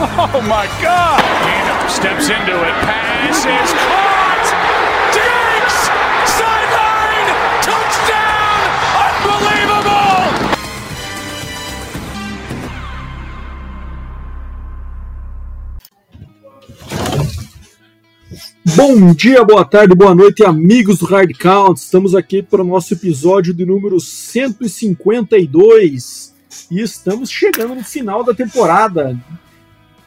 Oh my God! Keenum steps into it. Pass is caught! Diggs! Sideline! Touchdown! Unbelievable! Bom dia, boa tarde, boa noite, amigos do Hard Count. Estamos aqui para o nosso episódio de número 152 e estamos chegando no final da temporada.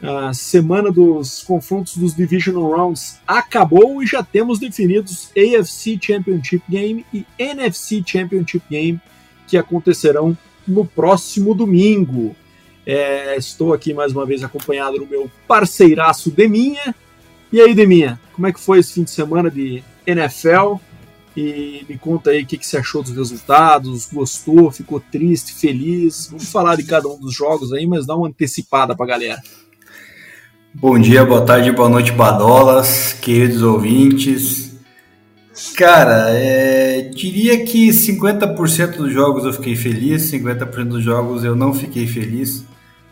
A semana dos confrontos dos Divisional Rounds acabou e já temos definidos AFC Championship Game e NFC Championship Game que acontecerão no próximo domingo. É, estou aqui mais uma vez acompanhado do meu parceiraço Deminha. E aí, Deminha, como é que foi esse fim de semana de NFL? E me conta aí o que, que você achou dos resultados, gostou, ficou triste, feliz. Vamos falar de cada um dos jogos aí, mas dá uma antecipada pra galera. Bom dia, boa tarde, boa noite, Badolas, queridos ouvintes. Cara, é, diria que 50% dos jogos eu fiquei feliz, 50% dos jogos eu não fiquei feliz.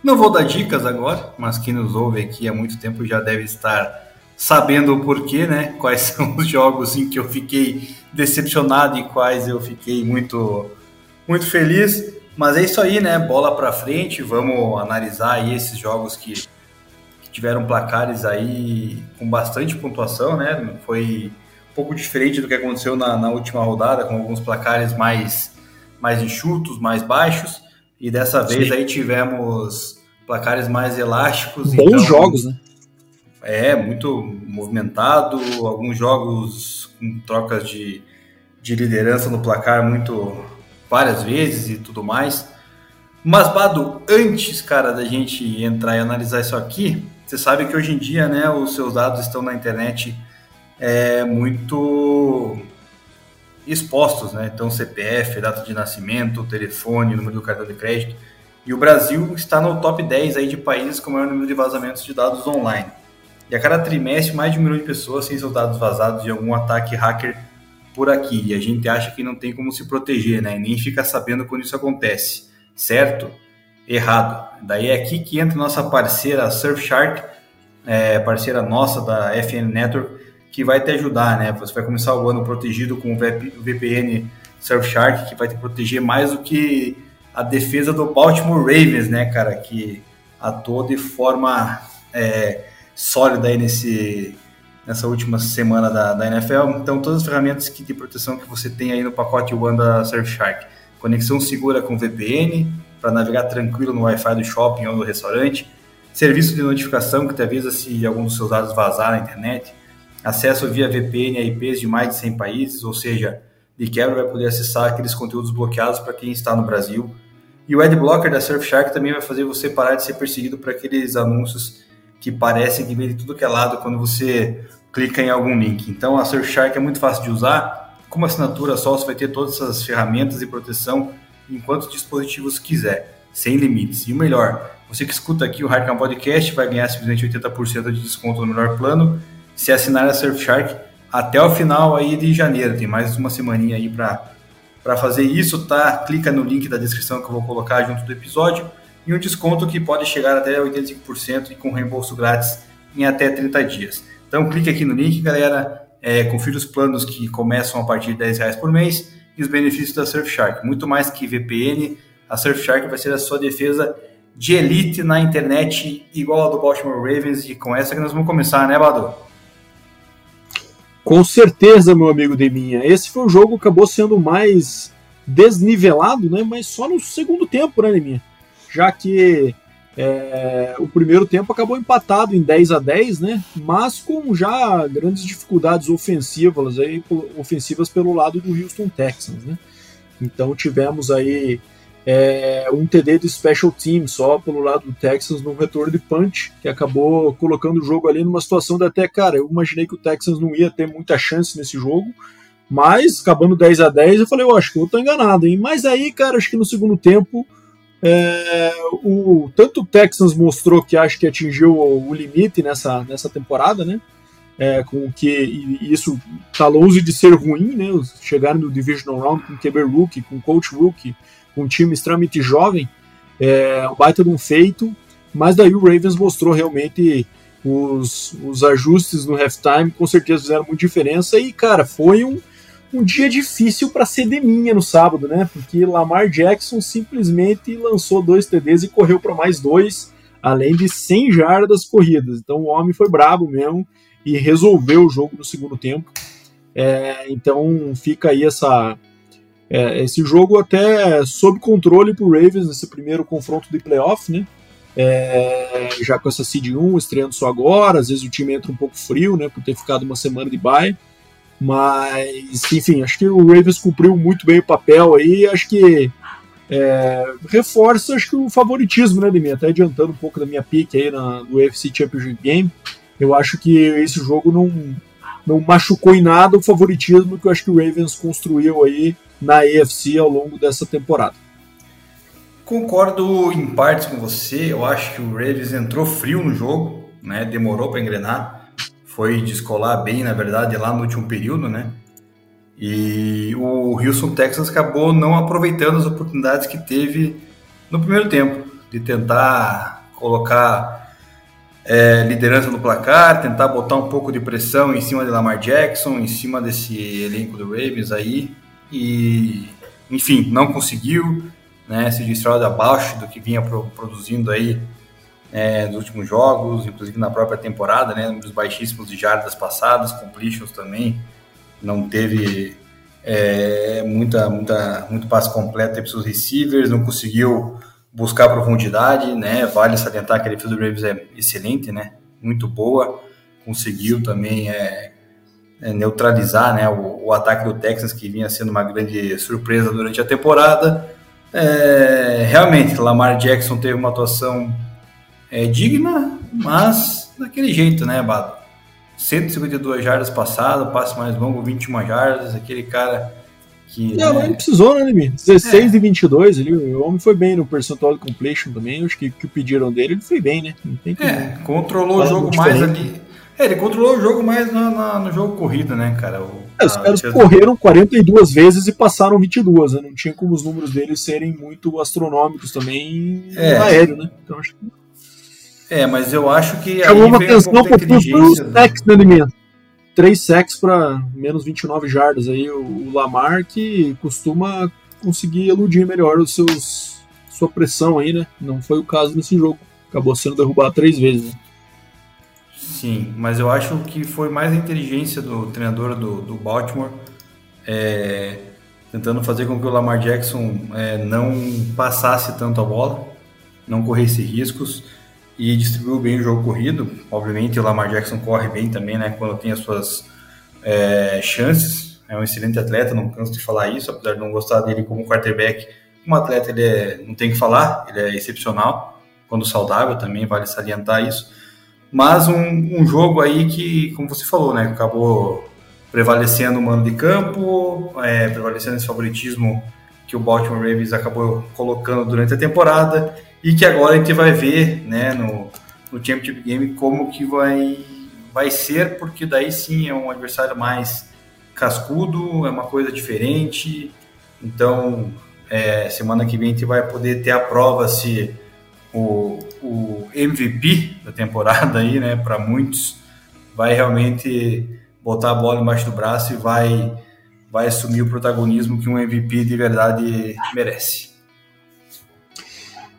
Não vou dar dicas agora, mas quem nos ouve aqui há muito tempo já deve estar sabendo o porquê, né? Quais são os jogos em que eu fiquei decepcionado e quais eu fiquei muito, muito feliz. Mas é isso aí, né? Bola para frente, vamos analisar aí esses jogos que, que, tiveram placares aí com bastante pontuação, né? Foi um pouco diferente do que aconteceu na, na última rodada, com alguns placares mais, mais enxutos, mais baixos. E dessa vez Sim. aí tivemos placares mais elásticos. Bons então, jogos, né? É, muito movimentado, alguns jogos com trocas de, de liderança no placar muito várias vezes e tudo mais. Mas, Bado, antes, cara, da gente entrar e analisar isso aqui, você sabe que hoje em dia, né, os seus dados estão na internet é, muito expostos, né? Então, CPF, data de nascimento, telefone, número do cartão de crédito. E o Brasil está no top 10 aí de países com maior número de vazamentos de dados online. E a cada trimestre, mais de um milhão de pessoas têm seus dados vazados de algum ataque hacker por aqui. E a gente acha que não tem como se proteger, né? E nem fica sabendo quando isso acontece. Certo? Errado. Daí é aqui que entra nossa parceira Surfshark, é, parceira nossa da FN Network, que vai te ajudar, né? Você vai começar o ano protegido com o VPN Surfshark, que vai te proteger mais do que a defesa do Baltimore Ravens, né, cara? Que atuou de forma. É, sólida aí nesse, nessa última semana da, da NFL. Então, todas as ferramentas que, de proteção que você tem aí no pacote One da Surfshark. Conexão segura com VPN, para navegar tranquilo no Wi-Fi do shopping ou do restaurante. Serviço de notificação que te avisa se algum dos seus dados vazar na internet. Acesso via VPN a IPs de mais de 100 países, ou seja, de quebra vai poder acessar aqueles conteúdos bloqueados para quem está no Brasil. E o Adblocker da Surfshark também vai fazer você parar de ser perseguido por aqueles anúncios que parecem que vem de tudo que é lado quando você clica em algum link. Então a Surfshark é muito fácil de usar. Como assinatura só, você vai ter todas essas ferramentas de proteção em quantos dispositivos quiser, sem limites. E o melhor, você que escuta aqui o Hardcam Podcast vai ganhar simplesmente 80% de desconto no melhor plano se assinar a Surfshark até o final aí de janeiro. Tem mais uma semaninha aí para fazer isso, tá? Clica no link da descrição que eu vou colocar junto do episódio e um desconto que pode chegar até 85% e com reembolso grátis em até 30 dias. Então clique aqui no link, galera, é, confira os planos que começam a partir de 10 reais por mês e os benefícios da Surfshark. Muito mais que VPN, a Surfshark vai ser a sua defesa de elite na internet, igual a do Baltimore Ravens, e com essa que nós vamos começar, né, Badu? Com certeza, meu amigo Deminha. Esse foi o jogo que acabou sendo mais desnivelado, né? Mas só no segundo tempo, né, Deminha? já que é, o primeiro tempo acabou empatado em 10 a 10, né? Mas com já grandes dificuldades ofensivas aí, ofensivas pelo lado do Houston Texans, né? Então tivemos aí é, um TD de special team só pelo lado do Texans no retorno de punch, que acabou colocando o jogo ali numa situação de até, cara, eu imaginei que o Texans não ia ter muita chance nesse jogo, mas acabando 10 a 10 eu falei, eu acho que eu tô enganado, hein? Mas aí, cara, acho que no segundo tempo é, o, tanto o Texans mostrou que acho que atingiu o, o limite nessa, nessa temporada, né? É, com que e isso tá longe de ser ruim, né? Chegaram no Divisional Round com QB Rookie, com Coach Rookie, com um time extremamente jovem, é um baita de um feito, mas daí o Ravens mostrou realmente os, os ajustes no halftime, com certeza fizeram muita diferença, e cara, foi um, um dia difícil para ser de minha no sábado, né? Porque Lamar Jackson simplesmente lançou dois TDs e correu para mais dois, além de 100 jardas corridas. Então o homem foi brabo mesmo e resolveu o jogo no segundo tempo. É, então fica aí essa, é, esse jogo até sob controle para Ravens nesse primeiro confronto de playoff, né? É, já com essa seed 1 estreando só agora, às vezes o time entra um pouco frio, né, por ter ficado uma semana de bye, mas enfim, acho que o Ravens cumpriu muito bem o papel aí, acho que é, reforça acho que o favoritismo, né, mim, até adiantando um pouco da minha pick aí na, do UFC Championship Game, eu acho que esse jogo não, não machucou em nada o favoritismo que eu acho que o Ravens construiu aí na AFC ao longo dessa temporada. Concordo em partes com você. Eu acho que o Ravens entrou frio no jogo, né? Demorou para engrenar. Foi descolar bem, na verdade, lá no último período, né? E o Houston Texans acabou não aproveitando as oportunidades que teve no primeiro tempo de tentar colocar é, liderança no placar, tentar botar um pouco de pressão em cima de Lamar Jackson, em cima desse elenco do Ravens aí e, enfim, não conseguiu, né, se distrair abaixo do que vinha pro, produzindo aí é, nos últimos jogos, inclusive na própria temporada, né, números baixíssimos de jardas passadas, completions também, não teve é, muita, muita, muito passe completo para os receivers, não conseguiu buscar profundidade, né, vale salientar que a defesa do Ravens é excelente, né, muito boa, conseguiu também é, é, neutralizar né, o, o, ataque do Texans, que vinha sendo uma grande surpresa durante a temporada. É, realmente, Lamar Jackson teve uma atuação é, digna, mas daquele jeito, né, Bado? 152 jardas passado, passe mais longo, 21 jardas, aquele cara que. Não, né, precisou, né, Nimi? 16 é. de 22 ali, o homem foi bem no percentual de completion também, acho que que pediram dele, ele foi bem, né? Não tem que, é, controlou o jogo mais ali é, ele controlou o jogo mais na, na, no jogo corrida, né, cara? O, é, os caras correram 42 vezes e passaram 22, né? Não tinha como os números deles serem muito astronômicos também é. aéreo, né? Então acho que... É, mas eu acho que. Chamou uma atenção um por os sacks, né, Liminha? Três sacks para menos 29 jardas. Aí o Lamar que costuma conseguir eludir melhor os seus sua pressão aí, né? Não foi o caso nesse jogo. Acabou sendo derrubado três vezes. Né? Sim, mas eu acho que foi mais a inteligência do treinador do, do Baltimore é, tentando fazer com que o Lamar Jackson é, não passasse tanto a bola, não corresse riscos e distribuiu bem o jogo corrido. Obviamente o Lamar Jackson corre bem também, né, quando tem as suas é, chances. É um excelente atleta, não canso de falar isso, apesar de não gostar dele como quarterback. Como atleta ele é, não tem que falar, ele é excepcional, quando saudável também vale salientar isso mas um, um jogo aí que, como você falou, né, acabou prevalecendo o mano de campo, é, prevalecendo esse favoritismo que o Baltimore Ravens acabou colocando durante a temporada e que agora a gente vai ver né, no, no Championship Game como que vai, vai ser, porque daí sim é um adversário mais cascudo, é uma coisa diferente. Então, é, semana que vem a gente vai poder ter a prova se o, o MVP da temporada aí, né, para muitos, vai realmente botar a bola embaixo do braço e vai, vai assumir o protagonismo que um MVP de verdade merece.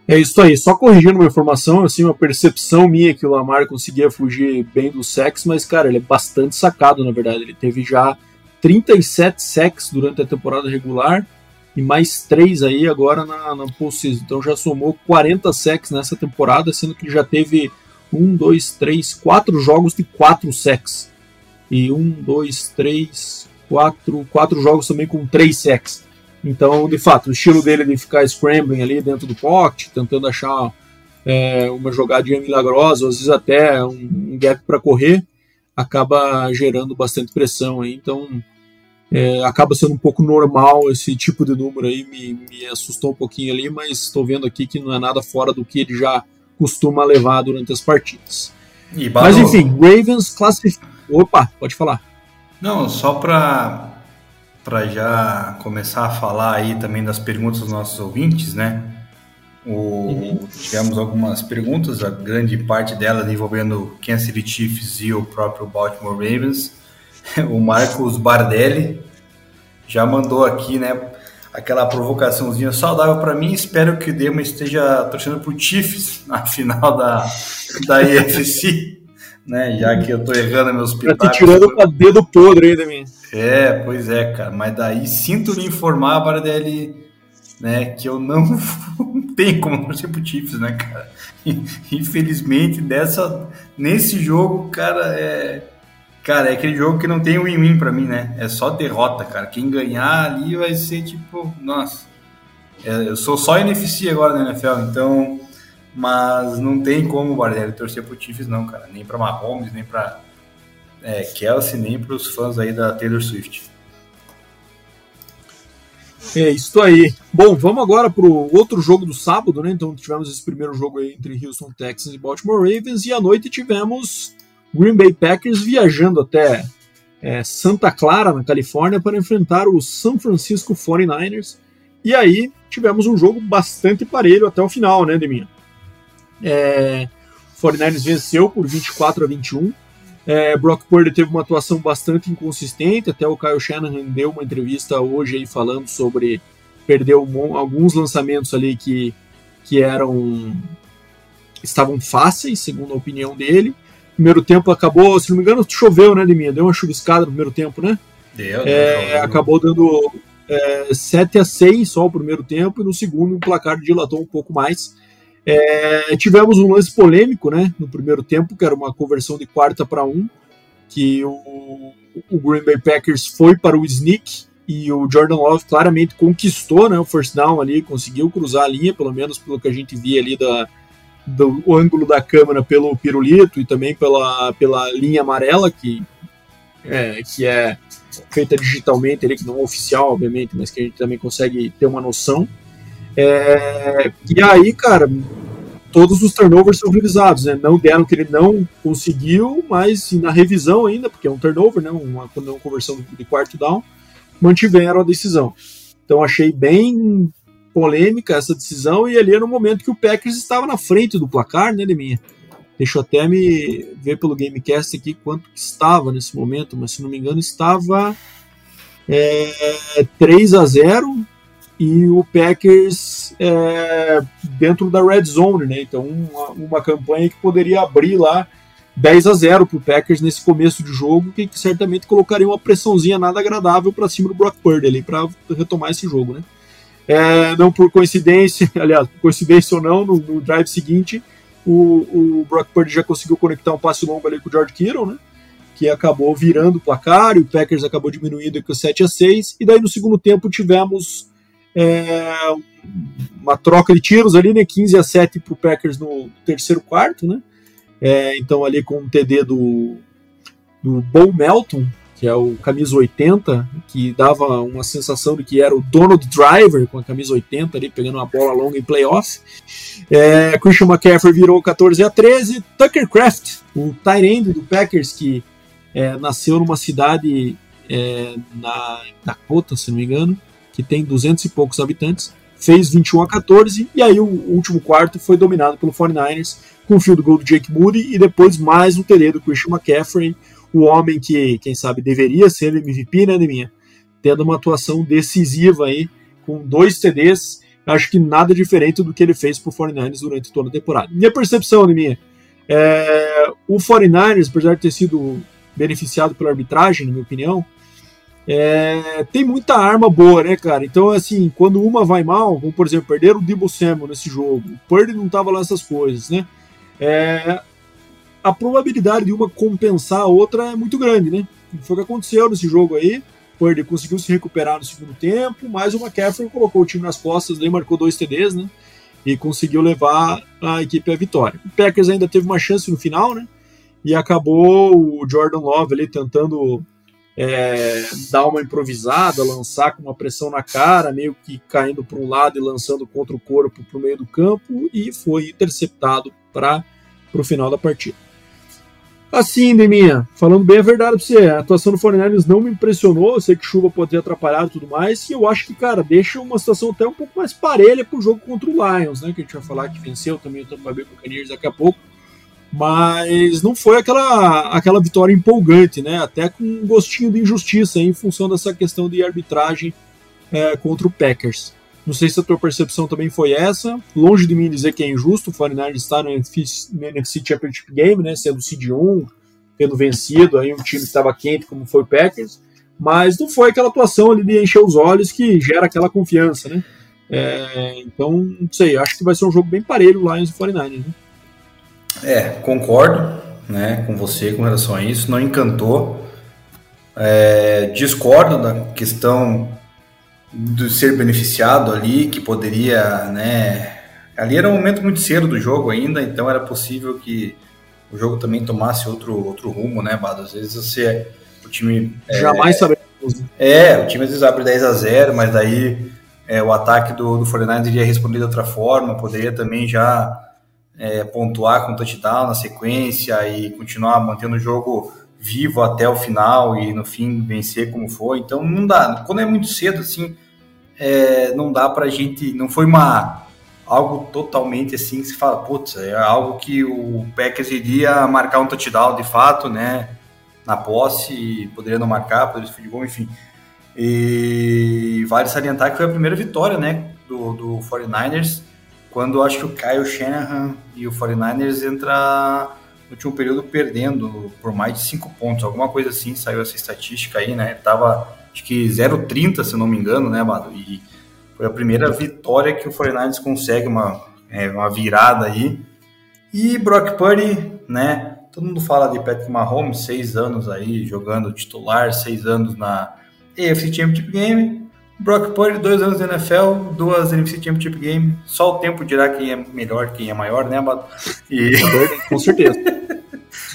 É isso aí, só corrigindo uma informação, assim, uma percepção minha que o Lamar conseguia fugir bem do sexo, mas, cara, ele é bastante sacado, na verdade. Ele teve já 37 sacks durante a temporada regular, e mais três aí agora na, na postseason. Então já somou 40 sacks nessa temporada, sendo que já teve um, dois, três, quatro jogos de quatro sacks. E um, dois, três, quatro, quatro jogos também com três sacks. Então, de fato, o estilo dele de ficar scrambling ali dentro do pocket, tentando achar é, uma jogadinha milagrosa, às vezes até um, um gap para correr, acaba gerando bastante pressão aí. Então, é, acaba sendo um pouco normal esse tipo de número aí, me, me assustou um pouquinho ali, mas estou vendo aqui que não é nada fora do que ele já costuma levar durante as partidas. mas enfim, Ravens classificou. Opa, pode falar. Não, só para para já começar a falar aí também das perguntas dos nossos ouvintes, né? O, uhum. Tivemos algumas perguntas, a grande parte delas envolvendo Kansas City Chiefs e o próprio Baltimore Ravens. O Marcos Bardelli já mandou aqui, né? Aquela provocaçãozinha saudável para mim. Espero que o Dema esteja torcendo por Chiefs na final da, da IFC, né? Já que eu tô errando meus pitacos. Tá tirando o dedo podre aí minha. É, pois é, cara. Mas daí sinto lhe informar, Bardelli né? Que eu não, tenho como torcer pro Chiefs, né, cara? Infelizmente, dessa, nesse jogo, cara, é. Cara, é aquele jogo que não tem win-win pra mim, né? É só derrota, cara. Quem ganhar ali vai ser tipo, nossa. É, eu sou só NFC agora na NFL, então. Mas não tem como, Bardelli, torcer pro Chiefs, não, cara. Nem pra Mahomes, nem pra é, Kelsey, nem pros fãs aí da Taylor Swift. É isso aí. Bom, vamos agora para o outro jogo do sábado, né? Então tivemos esse primeiro jogo aí entre Houston Texans e Baltimore Ravens e à noite tivemos Green Bay Packers viajando até é, Santa Clara, na Califórnia, para enfrentar os San Francisco 49ers. E aí tivemos um jogo bastante parelho até o final, né, Deminha? É, o 49ers venceu por 24 a 21. É, Brock Purdy teve uma atuação bastante inconsistente, até o Kyle Shanahan deu uma entrevista hoje aí falando sobre perdeu alguns lançamentos ali que, que eram estavam fáceis, segundo a opinião dele. Primeiro tempo acabou, se não me engano, choveu, né, Liminha? Deu uma chuviscada no primeiro tempo, né? Deu, é, deu, acabou dando é, 7 a 6 só o primeiro tempo, e no segundo o placar dilatou um pouco mais. É, tivemos um lance polêmico né, no primeiro tempo, que era uma conversão de quarta para um, que o, o Green Bay Packers foi para o sneak e o Jordan Love claramente conquistou né, o first down ali, conseguiu cruzar a linha, pelo menos pelo que a gente via ali da, do ângulo da câmera pelo pirulito e também pela, pela linha amarela, que é, que é feita digitalmente, ali, que não é oficial, obviamente, mas que a gente também consegue ter uma noção. É, e aí, cara, todos os turnovers são revisados, né? Não deram que ele não conseguiu, mas na revisão ainda, porque é um turnover, né? Uma, uma conversão de quarto down, mantiveram a decisão. Então achei bem polêmica essa decisão e ali era no momento que o Packers estava na frente do placar, né, Deminha? Deixa eu até me ver pelo Gamecast aqui quanto que estava nesse momento, mas se não me engano estava é, 3 a 0 e o Packers é, dentro da red zone, né? Então uma, uma, campanha que poderia abrir lá 10 a 0 para o Packers nesse começo de jogo, que, certamente colocaria uma pressãozinha nada agradável para cima do Brock Purdy ali para retomar esse jogo, né? É, não por coincidência, aliás, coincidência ou não, no, no drive seguinte, o, o, Brock Purdy já conseguiu conectar um passe longo ali com o George Kittle, né? Que acabou virando o placar, e o Packers acabou diminuindo com 7 a 6 e daí no segundo tempo tivemos é, uma troca de tiros ali, né? 15 a 7 para o Packers no terceiro quarto, né? É, então ali com o TD do, do Bo Melton, que é o camisa 80, que dava uma sensação de que era o Donald Driver com a camisa 80 ali, pegando uma bola longa em playoff. É, Christian McCaffrey virou 14 a 13. Tucker Craft, o tight end do Packers, que é, nasceu numa cidade é, na Dakota, se não me engano, que tem 200 e poucos habitantes, fez 21 a 14, e aí o último quarto foi dominado pelo 49ers, com o field goal do Jake Moody, e depois mais um TD do Christian McCaffrey, o homem que, quem sabe, deveria ser MVP, né, Neminha? Tendo uma atuação decisiva aí, com dois TDs, acho que nada diferente do que ele fez pro 49ers durante toda a temporada. Minha percepção, Neminha, é, o 49ers, apesar de ter sido beneficiado pela arbitragem, na minha opinião, é, tem muita arma boa, né, cara? Então, assim, quando uma vai mal, como por exemplo, perder o Debo Samuel nesse jogo, o Purdy não tava lá essas coisas, né? É, a probabilidade de uma compensar a outra é muito grande, né? Foi o que aconteceu nesse jogo aí. Purdy conseguiu se recuperar no segundo tempo, mas o McCaffrey colocou o time nas costas, daí marcou dois TDs, né? E conseguiu levar a equipe à vitória. O Packers ainda teve uma chance no final, né? E acabou o Jordan Love ali tentando é, dar uma improvisada, lançar com uma pressão na cara, meio que caindo para um lado e lançando contra o corpo para o meio do campo, e foi interceptado para o final da partida. Assim, Deminha, falando bem a verdade pra você, a atuação do 49 não me impressionou, eu sei que chuva pode ter atrapalhado e tudo mais, e eu acho que, cara, deixa uma situação até um pouco mais parelha pro jogo contra o Lions, né, que a gente vai falar que venceu também o Tampa Bay Buccaneers daqui a pouco, mas não foi aquela, aquela vitória empolgante, né, até com um gostinho de injustiça em função dessa questão de arbitragem é, contra o Packers. Não sei se a tua percepção também foi essa. Longe de mim dizer que é injusto o 49 estar no NFC, no NFC Championship Game, né, sendo seed 1, tendo vencido aí um time que estava quente como foi o Packers, mas não foi aquela atuação ali de encher os olhos que gera aquela confiança, né? É, então, não sei, acho que vai ser um jogo bem parelho Lions e 49 né? É, concordo né, com você com relação a isso, não encantou. É, discordo da questão de ser beneficiado ali, que poderia, né? Ali era um momento muito cedo do jogo ainda, então era possível que o jogo também tomasse outro, outro rumo, né, Bado? Às vezes você. O time. É, Jamais é, saberemos. É, o time às vezes abre 10 a 0 mas daí é, o ataque do, do 49 iria responder de outra forma, poderia também já é, pontuar com touchdown na sequência e continuar mantendo o jogo vivo até o final e no fim vencer como foi. Então não dá. Quando é muito cedo, assim, é, não dá pra gente. Não foi uma algo totalmente assim que se fala, putz, é algo que o Packers iria marcar um touchdown de fato, né? Na posse, poderia não marcar, poderia ser gol, enfim. E vale salientar que foi a primeira vitória, né, do, do 49ers, quando acho que o Kyle Shanahan e o 49ers entra no último período perdendo por mais de 5 pontos, alguma coisa assim, saiu essa estatística aí, né? Tava acho que 0,30, se não me engano, né, Bado? E foi a primeira vitória que o 49ers consegue uma, é, uma virada aí. E Brock Purdy, né? Todo mundo fala de Patrick Mahomes, seis anos aí jogando titular, seis anos na AFC Championship Game. Brock Purdy, dois anos na NFL, duas NFC Championship Game. Só o tempo dirá quem é melhor, quem é maior, né, Bato? E... Com certeza.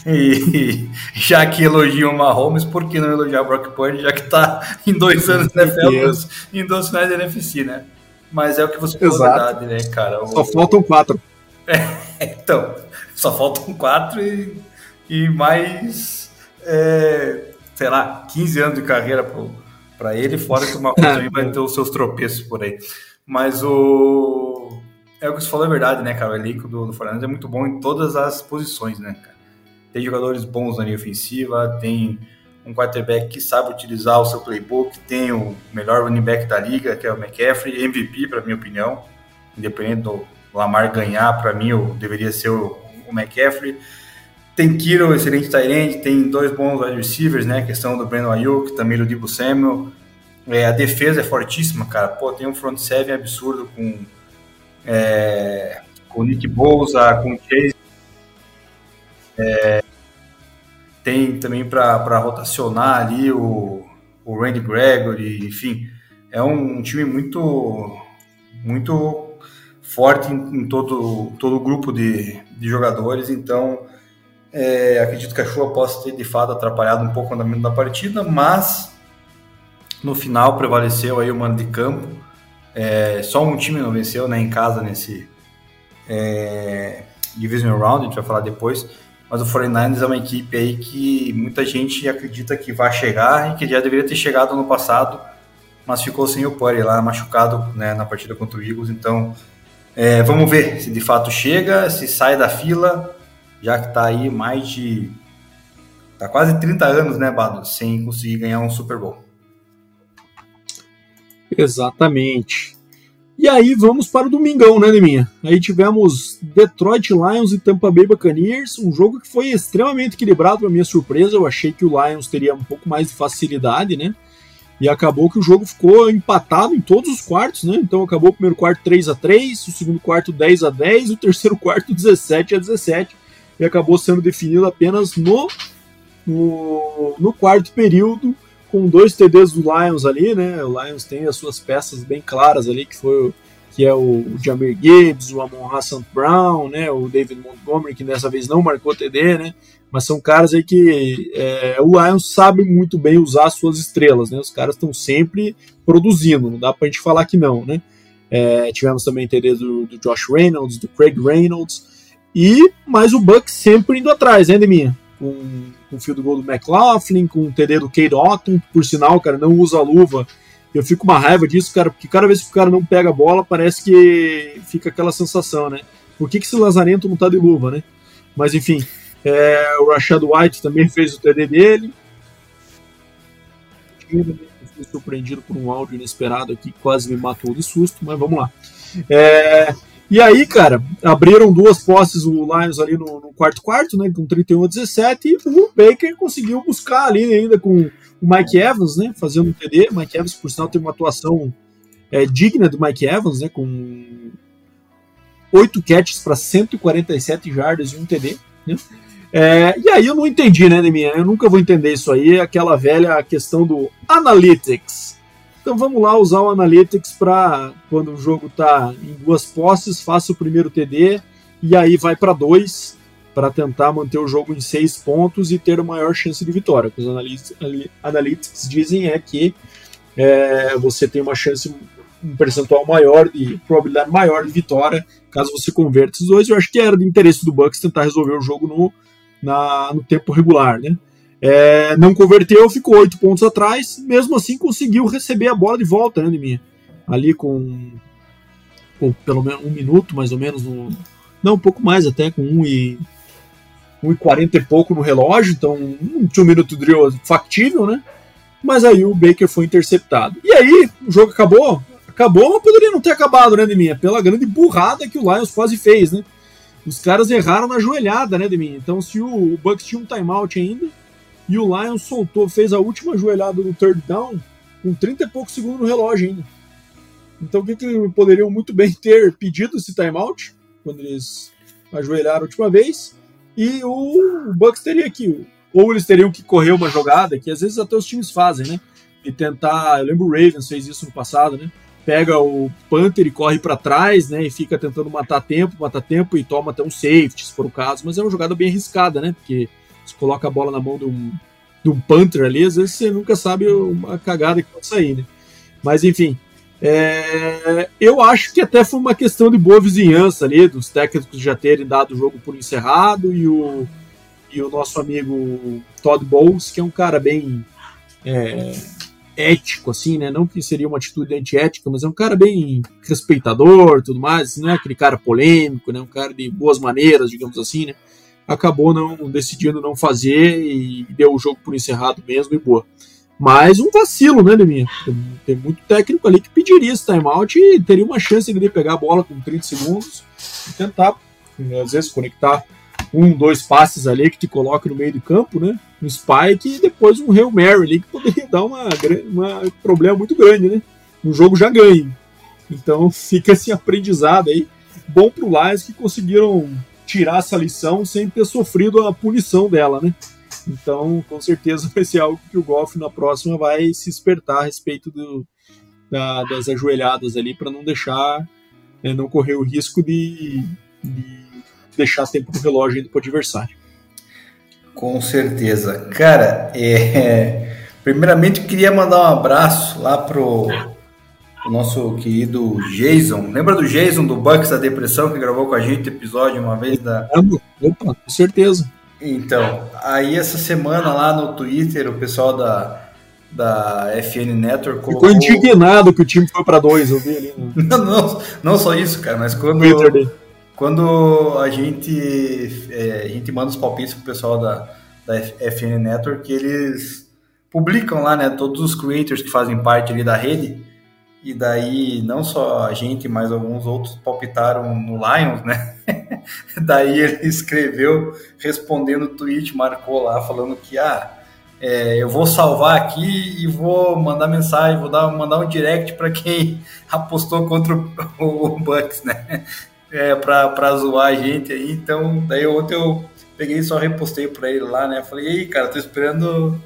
E já que elogiam o Mahomes, por que não elogiar o Brock Purdy, já que tá em dois anos na NFL, em dois finais da NFC, né? Mas é o que você falou verdade, né, cara? O... Só faltam quatro. É, então, só faltam quatro e, e mais, é, sei lá, 15 anos de carreira para ele, fora que o Mahomes também vai ter os seus tropeços por aí. Mas o... É o que você falou, é verdade, né, cara? O elenco do, do Fernandes é muito bom em todas as posições, né, cara? tem jogadores bons na linha ofensiva, tem um quarterback que sabe utilizar o seu playbook, tem o melhor running back da liga, que é o McCaffrey, MVP, para minha opinião, independente do Lamar ganhar, para mim eu deveria ser o, o McCaffrey. Tem Kiro, excelente tight tem dois bons wide receivers, né, a questão do Brandon Ayuk, também do Dibu Samuel. É, a defesa é fortíssima, cara. Pô, tem um front seven absurdo com, é, com Nick Bosa, com Chase é, tem também para rotacionar ali o, o Randy Gregory, enfim, é um, um time muito muito forte em, em, todo todo o grupo de, de jogadores, então é, acredito que a chuva possa ter de fato atrapalhado um pouco o andamento da partida, mas no final prevaleceu aí o mano de campo. É, só um time não venceu né, em casa nesse é, Division Round, a gente vai falar depois mas o 49ers é uma equipe aí que muita gente acredita que vai chegar e que já deveria ter chegado no passado, mas ficou sem o Purdy lá, machucado né, na partida contra o Eagles. Então, é, vamos ver se de fato chega, se sai da fila, já que está aí mais de. Tá quase 30 anos, né, Bado, sem conseguir ganhar um Super Bowl. Exatamente. E aí vamos para o domingão, né, Neminha? Aí tivemos Detroit Lions e Tampa Bay Buccaneers, um jogo que foi extremamente equilibrado para minha surpresa. Eu achei que o Lions teria um pouco mais de facilidade, né? E acabou que o jogo ficou empatado em todos os quartos, né? Então acabou o primeiro quarto 3 a 3 o segundo quarto 10 a 10 o terceiro quarto 17 a 17 e acabou sendo definido apenas no, no, no quarto período com dois TDs do Lions ali, né? O Lions tem as suas peças bem claras ali, que foi que é o Jamir Gibbs, o Amon Hassan Brown, né? O David Montgomery, que dessa vez não marcou TD, né? Mas são caras aí que é, o Lions sabe muito bem usar suas estrelas, né? Os caras estão sempre produzindo, não dá pra gente falar que não, né? É, tivemos também TD do, do, Josh Reynolds, do Craig Reynolds, e mais o Bucks sempre indo atrás, né, Deminha? Com, com o fio do gol do McLaughlin, com o TD do Kate Otton, por sinal, cara, não usa luva. Eu fico uma raiva disso, cara, porque cada vez que o cara não pega a bola, parece que fica aquela sensação, né? Por que, que esse Lazarento não tá de luva, né? Mas enfim, é, o Rashad White também fez o TD dele. Fui surpreendido por um áudio inesperado aqui, quase me matou de susto, mas vamos lá. É, e aí, cara, abriram duas posses o Lions ali no, no quarto quarto, né, com 31 a 17, e o Baker conseguiu buscar ali ainda com o Mike Evans, né, fazendo um TD. Mike Evans, por sinal, teve uma atuação é, digna do Mike Evans, né, com oito catches para 147 jardas e um TD, né. É, e aí eu não entendi, né, Deminha? Eu nunca vou entender isso aí, aquela velha questão do Analytics. Então vamos lá usar o Analytics para quando o jogo está em duas posses, faça o primeiro TD e aí vai para dois para tentar manter o jogo em seis pontos e ter a maior chance de vitória. O que os analytics, dizem é que é, você tem uma chance, um percentual maior de probabilidade maior de vitória caso você converta esses dois. Eu acho que era do interesse do Bucks tentar resolver o jogo no na, no tempo regular, né? É, não converteu, ficou oito pontos atrás, mesmo assim conseguiu receber a bola de volta, né, mim? Ali com, com, pelo menos um minuto, mais ou menos, no, não, um pouco mais até, com um e, um e quarenta e pouco no relógio, então um two minute drill factível, né? Mas aí o Baker foi interceptado. E aí, o jogo acabou, acabou, mas poderia não ter acabado, né, mim? Pela grande burrada que o Lions quase fez, né? Os caras erraram na joelhada, né, de mim. Então, se o, Bucks tinha um timeout ainda e o Lions soltou, fez a última joelhada no third down com 30 e poucos segundos no relógio ainda. Então, o que, que poderiam muito bem ter pedido esse timeout quando eles ajoelharam a última vez? E o Bucks teria que, ou eles teriam que correr uma jogada, que às vezes até os times fazem, né? E tentar. Eu lembro o Ravens fez isso no passado, né? pega o Panther e corre para trás, né? E fica tentando matar tempo, matar tempo e toma até um safety, se for o caso. Mas é uma jogada bem arriscada, né? Porque se coloca a bola na mão de um, de um Panther ali, às vezes você nunca sabe uma cagada que pode sair, né? Mas enfim, é, eu acho que até foi uma questão de boa vizinhança ali, dos técnicos já terem dado o jogo por encerrado e o, e o nosso amigo Todd Bowles, que é um cara bem. É, ético, assim, né? Não que seria uma atitude antiética, mas é um cara bem respeitador, tudo mais, não é aquele cara polêmico, né? Um cara de boas maneiras, digamos assim, né? Acabou não decidindo não fazer e deu o jogo por encerrado mesmo e boa. Mas um vacilo, né, Leminha? Tem, tem muito técnico ali que pediria esse timeout e teria uma chance de pegar a bola com 30 segundos e tentar, às vezes, conectar um, dois passes ali que te coloca no meio do campo, né? Um spike e depois um Hail Mary ali que poderia dar uma, uma problema muito grande, né? Um jogo já ganho. Então fica esse aprendizado aí. Bom pro Lions que conseguiram tirar essa lição sem ter sofrido a punição dela, né? Então, com certeza vai ser algo que o Golf na próxima vai se espertar a respeito do, da, das ajoelhadas ali para não deixar, né, não correr o risco de, de deixar tempo no relógio ainda para o adversário. Com certeza. Cara, é... primeiramente queria mandar um abraço lá pro o nosso querido Jason. Lembra do Jason do Bucks da Depressão que gravou com a gente episódio uma vez da. Opa, com certeza. Então, aí essa semana lá no Twitter, o pessoal da, da FN Network colocou... Ficou indignado que o time foi para dois, eu vi ali. Né? não, não, não só isso, cara, mas quando quando a gente, é, a gente manda os palpites pro pessoal da, da FN Network, eles publicam lá, né, todos os creators que fazem parte ali da rede, e daí não só a gente, mas alguns outros palpitaram no Lions, né? daí ele escreveu, respondendo o tweet, marcou lá, falando que, ah, é, eu vou salvar aqui e vou mandar mensagem, vou dar, mandar um direct para quem apostou contra o, o Bucks, né? é, pra zoar a gente aí. Então, daí ontem eu peguei e só repostei pra ele lá, né? Falei, ei, cara, tô esperando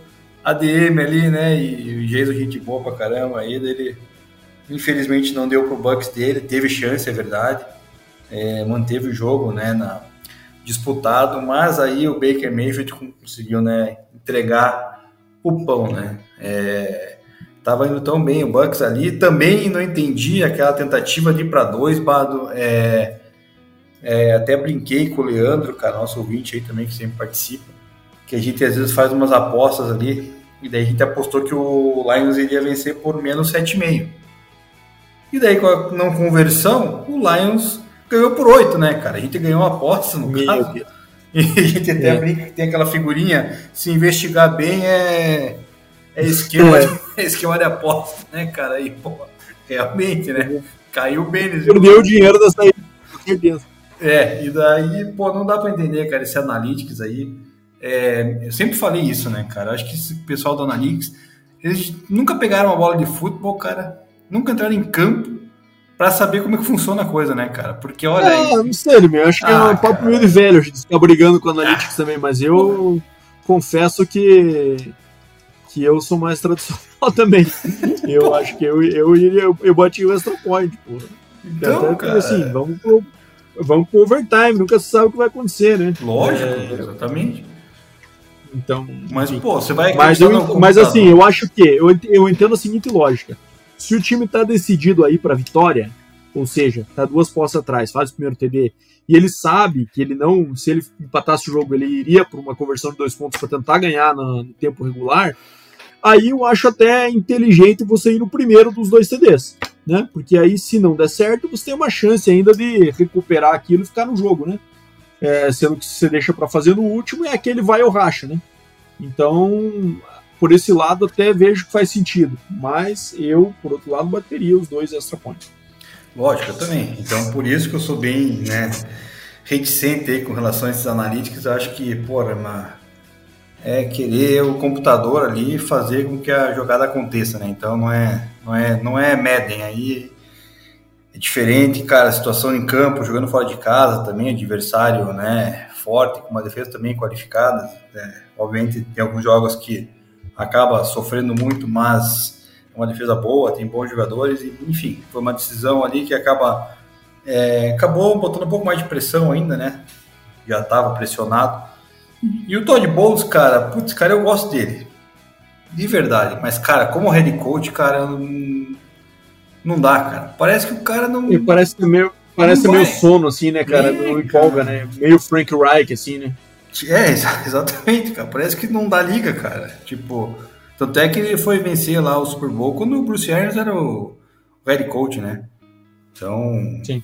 ADM ali, né? E o Jason gente boa pra caramba aí, ele infelizmente não deu pro Bucks dele, teve chance, é verdade. É, manteve o jogo, né, na, disputado, mas aí o Baker Mayfield conseguiu, né, entregar o pão, né? É, tava indo tão bem o Bucks ali, também não entendi aquela tentativa de ir para dois, Bado, é, é, até brinquei com o Leandro, cara, nosso ouvinte aí também que sempre participa, que a gente às vezes faz umas apostas ali, e daí a gente apostou que o Lions iria vencer por menos 7,5. E daí com a não conversão, o Lions ganhou por 8, né, cara? A gente ganhou uma aposta no Meu caso. Deus. E a gente até é. brinca que tem aquela figurinha, se investigar bem é, é esquema, é. De, é esquema de aposta, né, cara? E, pô, realmente, né? Caiu bem nesse Perdeu o dinheiro da saída, com certeza. É, e daí, pô, não dá para entender, cara, esse Analytics aí. É, eu sempre falei isso, né, cara? Acho que esse pessoal do Analytics, eles nunca pegaram uma bola de futebol, cara, nunca entraram em campo para saber como é que funciona a coisa, né, cara? Porque olha. É, aí... não sei, meu, acho que é ah, um papo meio de velho, a gente ficar brigando com Analytics ah. também, mas eu confesso que que eu sou mais tradicional também. Eu acho que eu, eu iria, eu, eu bati o extra point, pô. Então, Até cara... assim, vamos pro, vamos pro overtime, nunca se sabe o que vai acontecer, né? Lógico, é... exatamente. Então, mas pô, você vai mas, eu, mas assim, eu acho que eu, eu entendo a seguinte lógica. Se o time tá decidido aí para vitória, ou seja, tá duas postas atrás, faz o primeiro TD, e ele sabe que ele não, se ele empatasse o jogo, ele iria para uma conversão de dois pontos para tentar ganhar no, no, tempo regular, aí eu acho até inteligente você ir no primeiro dos dois TDs, né? Porque aí, se não der certo, você tem uma chance ainda de recuperar aquilo e ficar no jogo, né? É, sendo que você deixa para fazer no último, é aquele vai ou racha, né? Então, por esse lado até vejo que faz sentido, mas eu, por outro lado, bateria os dois extra points. Lógico, eu também. Então, por isso que eu sou bem né, reticente aí com relação a esses analíticos. Eu acho que, porra, uma, é querer o computador ali fazer com que a jogada aconteça, né? Então, não é, não é, não é Madden aí. É diferente, cara, a situação em campo, jogando fora de casa também, adversário, né, forte, com uma defesa também qualificada. Né? Obviamente, tem alguns jogos que acaba sofrendo muito, mas é uma defesa boa, tem bons jogadores, e, enfim, foi uma decisão ali que acaba é, acabou botando um pouco mais de pressão ainda, né? Já estava pressionado. E o Todd Bowles, cara, putz, cara, eu gosto dele. De verdade, mas, cara, como head coach, cara, não, não dá, cara. Parece que o cara não. E parece meio, parece meio sono, assim, né, cara? É, não empolga, cara. né? Meio Frank Reich, assim, né? É, exatamente, cara. Parece que não dá liga, cara. Tipo, tanto é que ele foi vencer lá o Super Bowl quando o Bruce Arians era o head coach, né? Então, Sim.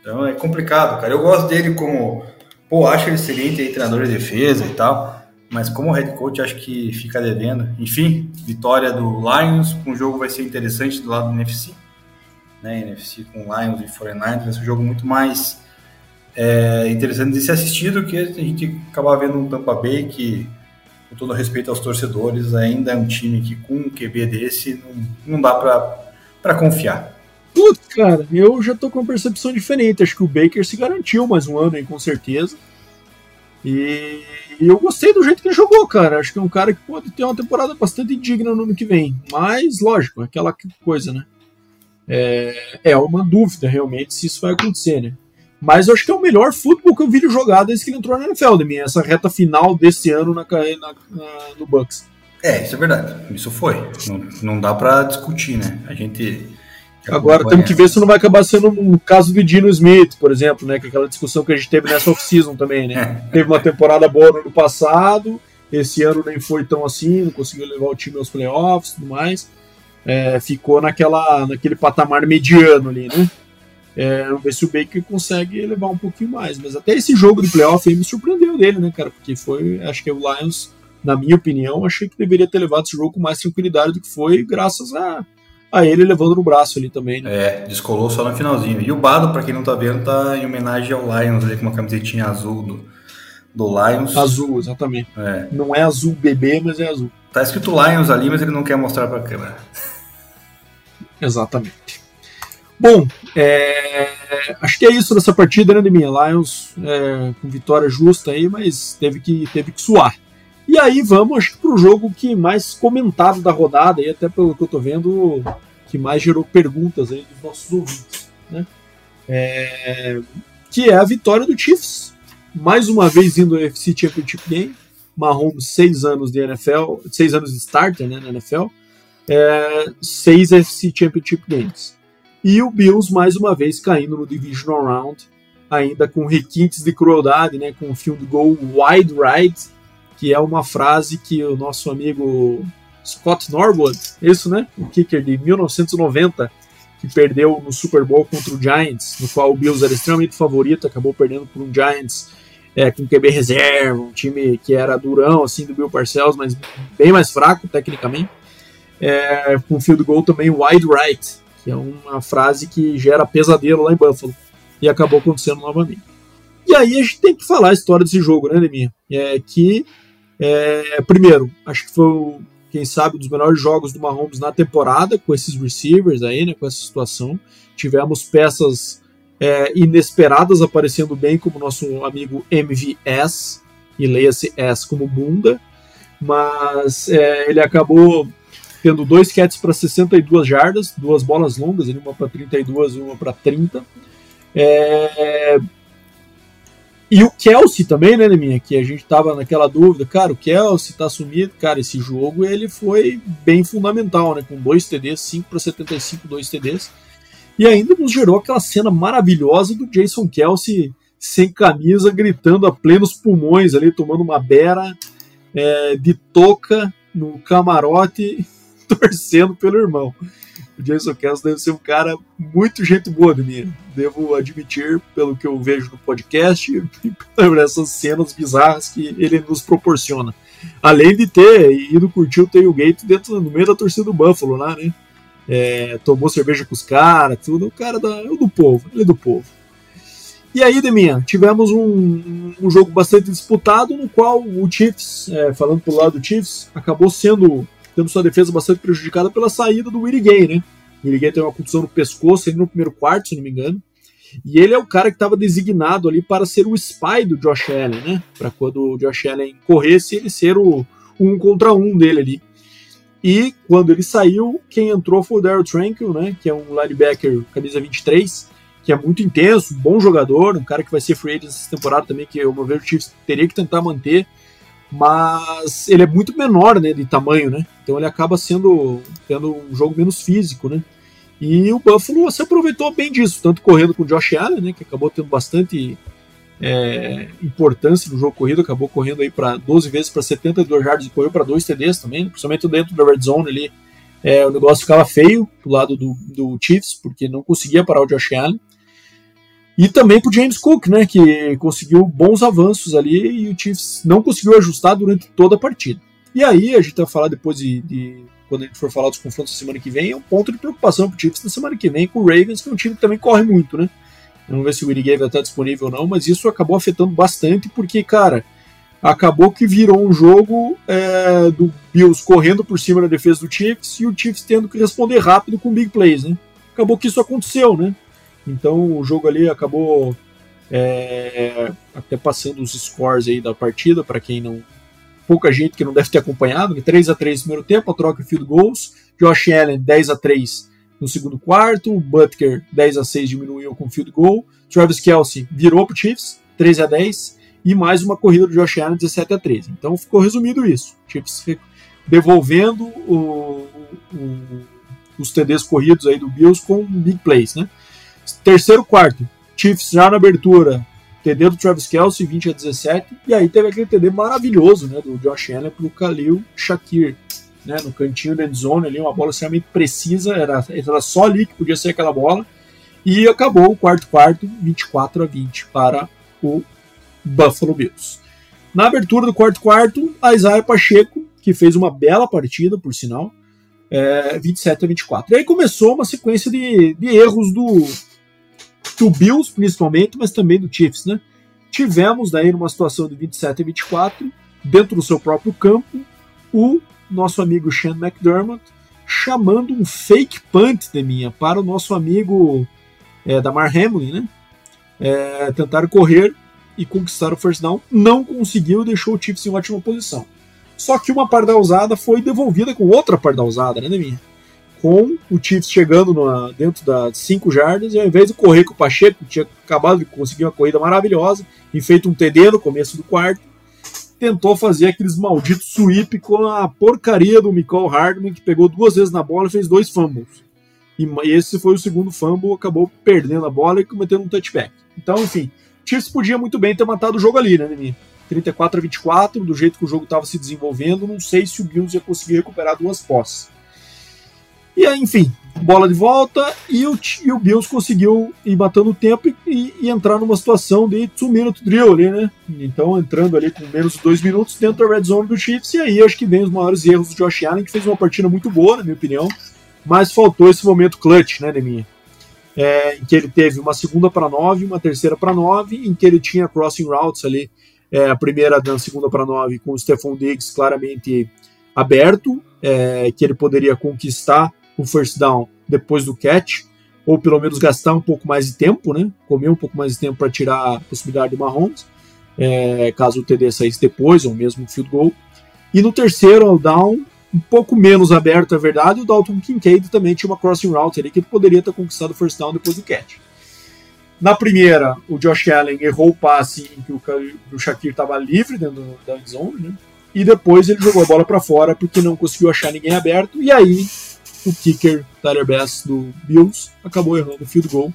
então é complicado, cara. Eu gosto dele como, pô, acho ele excelente aí, treinador de defesa e tal, mas como head coach acho que fica devendo. Enfim, vitória do Lions, um jogo vai ser interessante do lado do NFC, né? NFC com Lions e 49ers, vai ser um jogo muito mais é interessante de ser assistido, que a gente acaba vendo um Tampa Bay que, com todo respeito aos torcedores, ainda é um time que com um QB desse não, não dá para confiar. Putz, cara, eu já tô com uma percepção diferente. Acho que o Baker se garantiu mais um ano aí, com certeza. E eu gostei do jeito que ele jogou, cara. Acho que é um cara que pode ter uma temporada bastante digna no ano que vem. Mas, lógico, é aquela coisa, né? É, é uma dúvida realmente se isso vai acontecer, né? Mas eu acho que é o melhor futebol que eu vi jogar desde que ele entrou na NFL, de mim, essa reta final desse ano na, na, na, no Bucks. É, isso é verdade. Isso foi. Não, não dá para discutir, né? A gente. Agora temos que ver se não vai acabar sendo um caso do Dino Smith, por exemplo, né? Que é aquela discussão que a gente teve nessa off-season também, né? teve uma temporada boa no ano passado, esse ano nem foi tão assim, não conseguiu levar o time aos playoffs e tudo mais. É, ficou naquela, naquele patamar mediano ali, né? É, vamos ver se o Baker consegue elevar um pouquinho mais. Mas até esse jogo de playoff aí me surpreendeu dele, né, cara? Porque foi, acho que o Lions, na minha opinião, achei que deveria ter levado esse jogo com mais tranquilidade do que foi, graças a, a ele levando no braço ali também, né? É, descolou só no finalzinho. E o Bado, para quem não tá vendo, tá em homenagem ao Lions ali com uma camisetinha azul do, do Lions. Azul, exatamente. É. Não é azul bebê, mas é azul. Tá escrito Lions ali, mas ele não quer mostrar pra câmera. Exatamente. Bom, é, acho que é isso nessa partida, né, de minha Lions, é, com vitória justa aí, mas teve que, teve que suar. E aí vamos, acho que, para o jogo que mais comentado da rodada, e até pelo que eu estou vendo, que mais gerou perguntas aí dos nossos ouvintes. Né? É, que é a vitória do Chiefs. Mais uma vez indo ao UFC Championship Game. Mahomes, seis anos de NFL, seis anos de starter né, na NFL, é, seis UFC Championship Games. E o Bills, mais uma vez, caindo no Divisional Round, ainda com requintes de crueldade, né, com o field goal wide right, que é uma frase que o nosso amigo Scott Norwood, isso, né, o kicker de 1990, que perdeu no Super Bowl contra o Giants, no qual o Bills era extremamente favorito, acabou perdendo por um Giants é, com QB reserva, um time que era durão, assim, do Bill Parcells, mas bem mais fraco, tecnicamente. É, com field goal também wide right, que é uma frase que gera pesadelo lá em Buffalo. E acabou acontecendo novamente. E aí a gente tem que falar a história desse jogo, né, Leminha? É que, é, primeiro, acho que foi, quem sabe, um dos melhores jogos do Mahomes na temporada, com esses receivers aí, né, com essa situação. Tivemos peças é, inesperadas aparecendo bem, como nosso amigo MVS, e leia-se S como bunda, mas é, ele acabou tendo dois catches para 62 jardas, duas bolas longas, uma para 32 e uma para 30. É... E o Kelsey também, né, minha que a gente tava naquela dúvida, cara, o Kelsey tá sumido, cara, esse jogo ele foi bem fundamental, né, com dois TDs, 5 para 75, dois TDs. E ainda nos gerou aquela cena maravilhosa do Jason Kelsey sem camisa, gritando a plenos pulmões ali, tomando uma beira é, de toca no camarote, torcendo pelo irmão. O Jason Kelsey deve ser um cara muito gente boa de mim. Devo admitir, pelo que eu vejo no podcast, por essas cenas bizarras que ele nos proporciona. Além de ter ido curtir o tailgate dentro, no meio da torcida do Buffalo lá, né? é, tomou cerveja com os caras, tudo. O cara da, é do povo, ele é do povo. E aí, Deminha, tivemos um, um jogo bastante disputado, no qual o Chiefs, é, falando pelo lado do Chiefs, acabou sendo tendo sua defesa bastante prejudicada pela saída do Willie Gay, né? O Willie Gay tem uma contusão no pescoço ali no primeiro quarto, se não me engano. E ele é o cara que estava designado ali para ser o spy do Josh Allen, né? Para quando o Josh Allen corresse, ele ser o um contra um dele ali. E quando ele saiu, quem entrou foi o Daryl Tranquil, né, que é um linebacker camisa 23, que é muito intenso, um bom jogador, um cara que vai ser free agent essa temporada também, que o meu ver o Chiefs teria que tentar manter, mas ele é muito menor, né, de tamanho, né? Então ele acaba sendo tendo um jogo menos físico, né? E o Buffalo se aproveitou bem disso, tanto correndo com o Josh Allen, né, que acabou tendo bastante é, importância no jogo corrido, acabou correndo aí para 12 vezes para 72 yards e correu para dois TDs também, principalmente dentro da red zone ali. É, o negócio ficava feio do lado do, do Chiefs, porque não conseguia parar o Josh Allen. E também para James Cook, né, que conseguiu bons avanços ali e o Chiefs não conseguiu ajustar durante toda a partida. E aí, a gente vai falar depois de, de quando a gente for falar dos confrontos da semana que vem, é um ponto de preocupação para o Chiefs na semana que vem com o Ravens, que é um time que também corre muito, né? Vamos ver se o Willie Gay vai estar disponível ou não, mas isso acabou afetando bastante, porque, cara, acabou que virou um jogo é, do Bills correndo por cima da defesa do Chiefs e o Chiefs tendo que responder rápido com big plays, né? Acabou que isso aconteceu, né? Então o jogo ali acabou é, até passando os scores aí da partida, para quem não. Pouca gente que não deve ter acompanhado, 3 a 3 no primeiro tempo, a troca field goals, Josh Allen 10 a 3 no segundo quarto. Butker, 10 a 6 diminuiu com field goal. Travis Kelsey virou para Chiefs, 13 a 10. E mais uma corrida do Josh Allen, 17 a 13. Então ficou resumido isso. Chiefs devolvendo o, o, os TDs corridos aí do Bills com big plays, né? Terceiro quarto, Chiefs já na abertura, TD do Travis Kelsey, 20 a 17. E aí teve aquele TD maravilhoso, né, do Josh Allen para o Khalil Shakir, né, no cantinho da endzone ali, uma bola extremamente precisa, era, era só ali que podia ser aquela bola. E acabou o quarto quarto, 24 a 20 para o Buffalo Bills. Na abertura do quarto quarto, a Isaiah Pacheco, que fez uma bela partida, por sinal, é, 27 a 24. E aí começou uma sequência de, de erros do, do Bills, principalmente, mas também do Chiefs, né? Tivemos daí numa situação de 27 a 24, dentro do seu próprio campo, o nosso amigo Sean McDermott chamando um fake punt de minha para o nosso amigo é, Damar Hamlin, né? É, correr e conquistar o first down, não conseguiu e deixou o Chiefs em ótima posição. Só que uma pardalzada foi devolvida com outra pardalzada, né, minha? Com o Chiefs chegando no, dentro das 5 jardas, e ao invés de correr com o Pacheco, que tinha acabado de conseguir uma corrida maravilhosa, e feito um TD no começo do quarto, tentou fazer aqueles malditos sweep com a porcaria do Michael Hardman, que pegou duas vezes na bola e fez dois fumbles. E esse foi o segundo fumble, acabou perdendo a bola e cometendo um touchback. Então, enfim, Chiefs podia muito bem ter matado o jogo ali, né, Nemi? 34 a 24, do jeito que o jogo estava se desenvolvendo, não sei se o Bills ia conseguir recuperar duas posses. E aí, enfim, bola de volta e o, e o Bills conseguiu ir matando o tempo e, e, entrar numa situação de two-minute drill ali, né? Então, entrando ali com menos de dois minutos dentro da red zone do Chiefs, e aí acho que vem os maiores erros do Josh Allen, que fez uma partida muito boa, na minha opinião, mas faltou esse momento clutch, né, Deminha? É, em que ele teve uma segunda para nove, uma terceira para nove, em que ele tinha crossing routes ali, é, a primeira da segunda para nove com o Stephon Diggs claramente aberto, é, que ele poderia conquistar o first down depois do catch, ou pelo menos gastar um pouco mais de tempo, né? Comer um pouco mais de tempo para tirar a possibilidade do Mahomes, é, caso o TD saísse depois, ou mesmo o field goal. E no terceiro down, um pouco menos aberto, é verdade, o Dalton Kincaid também tinha uma crossing route ali que ele poderia ter conquistado o first down depois do catch. Na primeira, o Josh Allen errou o passe em que o, o Shakir estava livre dentro da zone, né? E depois ele jogou a bola para fora porque não conseguiu achar ninguém aberto. E aí o kicker Tyler Bass do Bills acabou errando o field goal.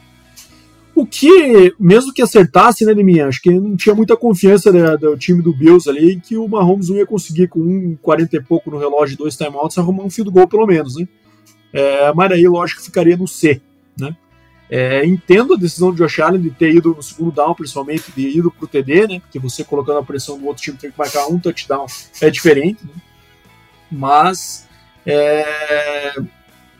O que, mesmo que acertasse, né, Liminha, acho que não tinha muita confiança né, do time do Bills ali que o Mahomes não ia conseguir com um 40 e pouco no relógio, dois timeouts, arrumar um field goal pelo menos, né? É, mas aí, lógico, ficaria no C, né? É, entendo a decisão de Josh Allen de ter ido no segundo down, principalmente, de ido pro TD, né? Porque você colocando a pressão do outro time tem que marcar um touchdown é diferente, né? Mas é,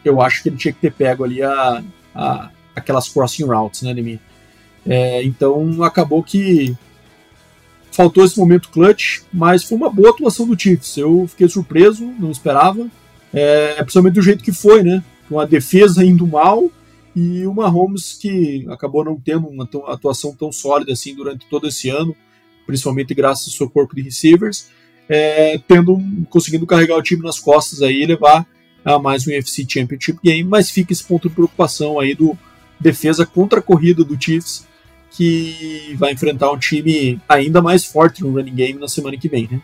eu acho que ele tinha que ter pego ali a, a aquelas crossing routes, né, Nemi? É, então acabou que faltou esse momento clutch, mas foi uma boa atuação do Chiefs. Eu fiquei surpreso, não esperava, é, principalmente do jeito que foi, né? Com a defesa indo mal e o Mahomes que acabou não tendo uma atuação tão sólida assim durante todo esse ano, principalmente graças ao seu corpo de receivers, é, tendo conseguindo carregar o time nas costas aí e levar a mais um UFC Championship Game, mas fica esse ponto de preocupação aí do defesa contra a corrida do Chiefs, que vai enfrentar um time ainda mais forte no running game na semana que vem, né?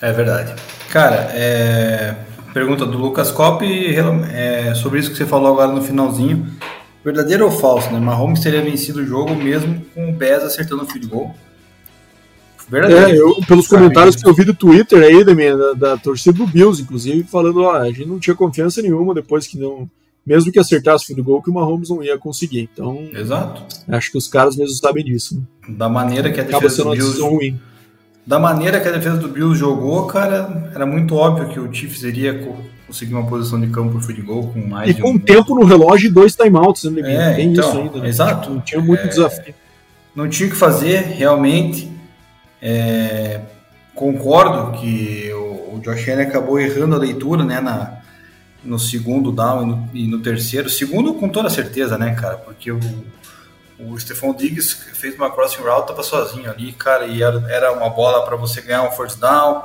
É verdade. Cara, é... pergunta do Lucas Cop é... sobre isso que você falou agora no finalzinho. Verdadeiro ou falso, né? Mahomes teria vencido o jogo mesmo com o Bez acertando o field goal. Verdadeiro. É, eu, pelos comentários que eu vi do Twitter aí, da, minha, da, da torcida do Bills, inclusive, falando, ó, a gente não tinha confiança nenhuma depois que não. Mesmo que acertasse o field goal, que o Mahomes não ia conseguir. Então. Exato. Acho que os caras mesmo sabem disso. Né? Da maneira que a defesa do Bills. Ruim. Da maneira que a defesa do Bills jogou, cara, era muito óbvio que o Chiefs iria conseguir uma posição de campo pro field goal com mais. E com um tempo no relógio e dois timeouts, né, é, Tem então, isso ainda. Né? Exato. Não tinha muito é, desafio. Não tinha o que fazer, realmente. É, concordo que o, o Josh Allen acabou errando a leitura, né, na, no segundo down e no, e no, terceiro. Segundo, com toda certeza, né, cara, porque o, o Stephon Diggs fez uma crossing route, tava sozinho ali, cara, e era, era uma bola para você ganhar um first down,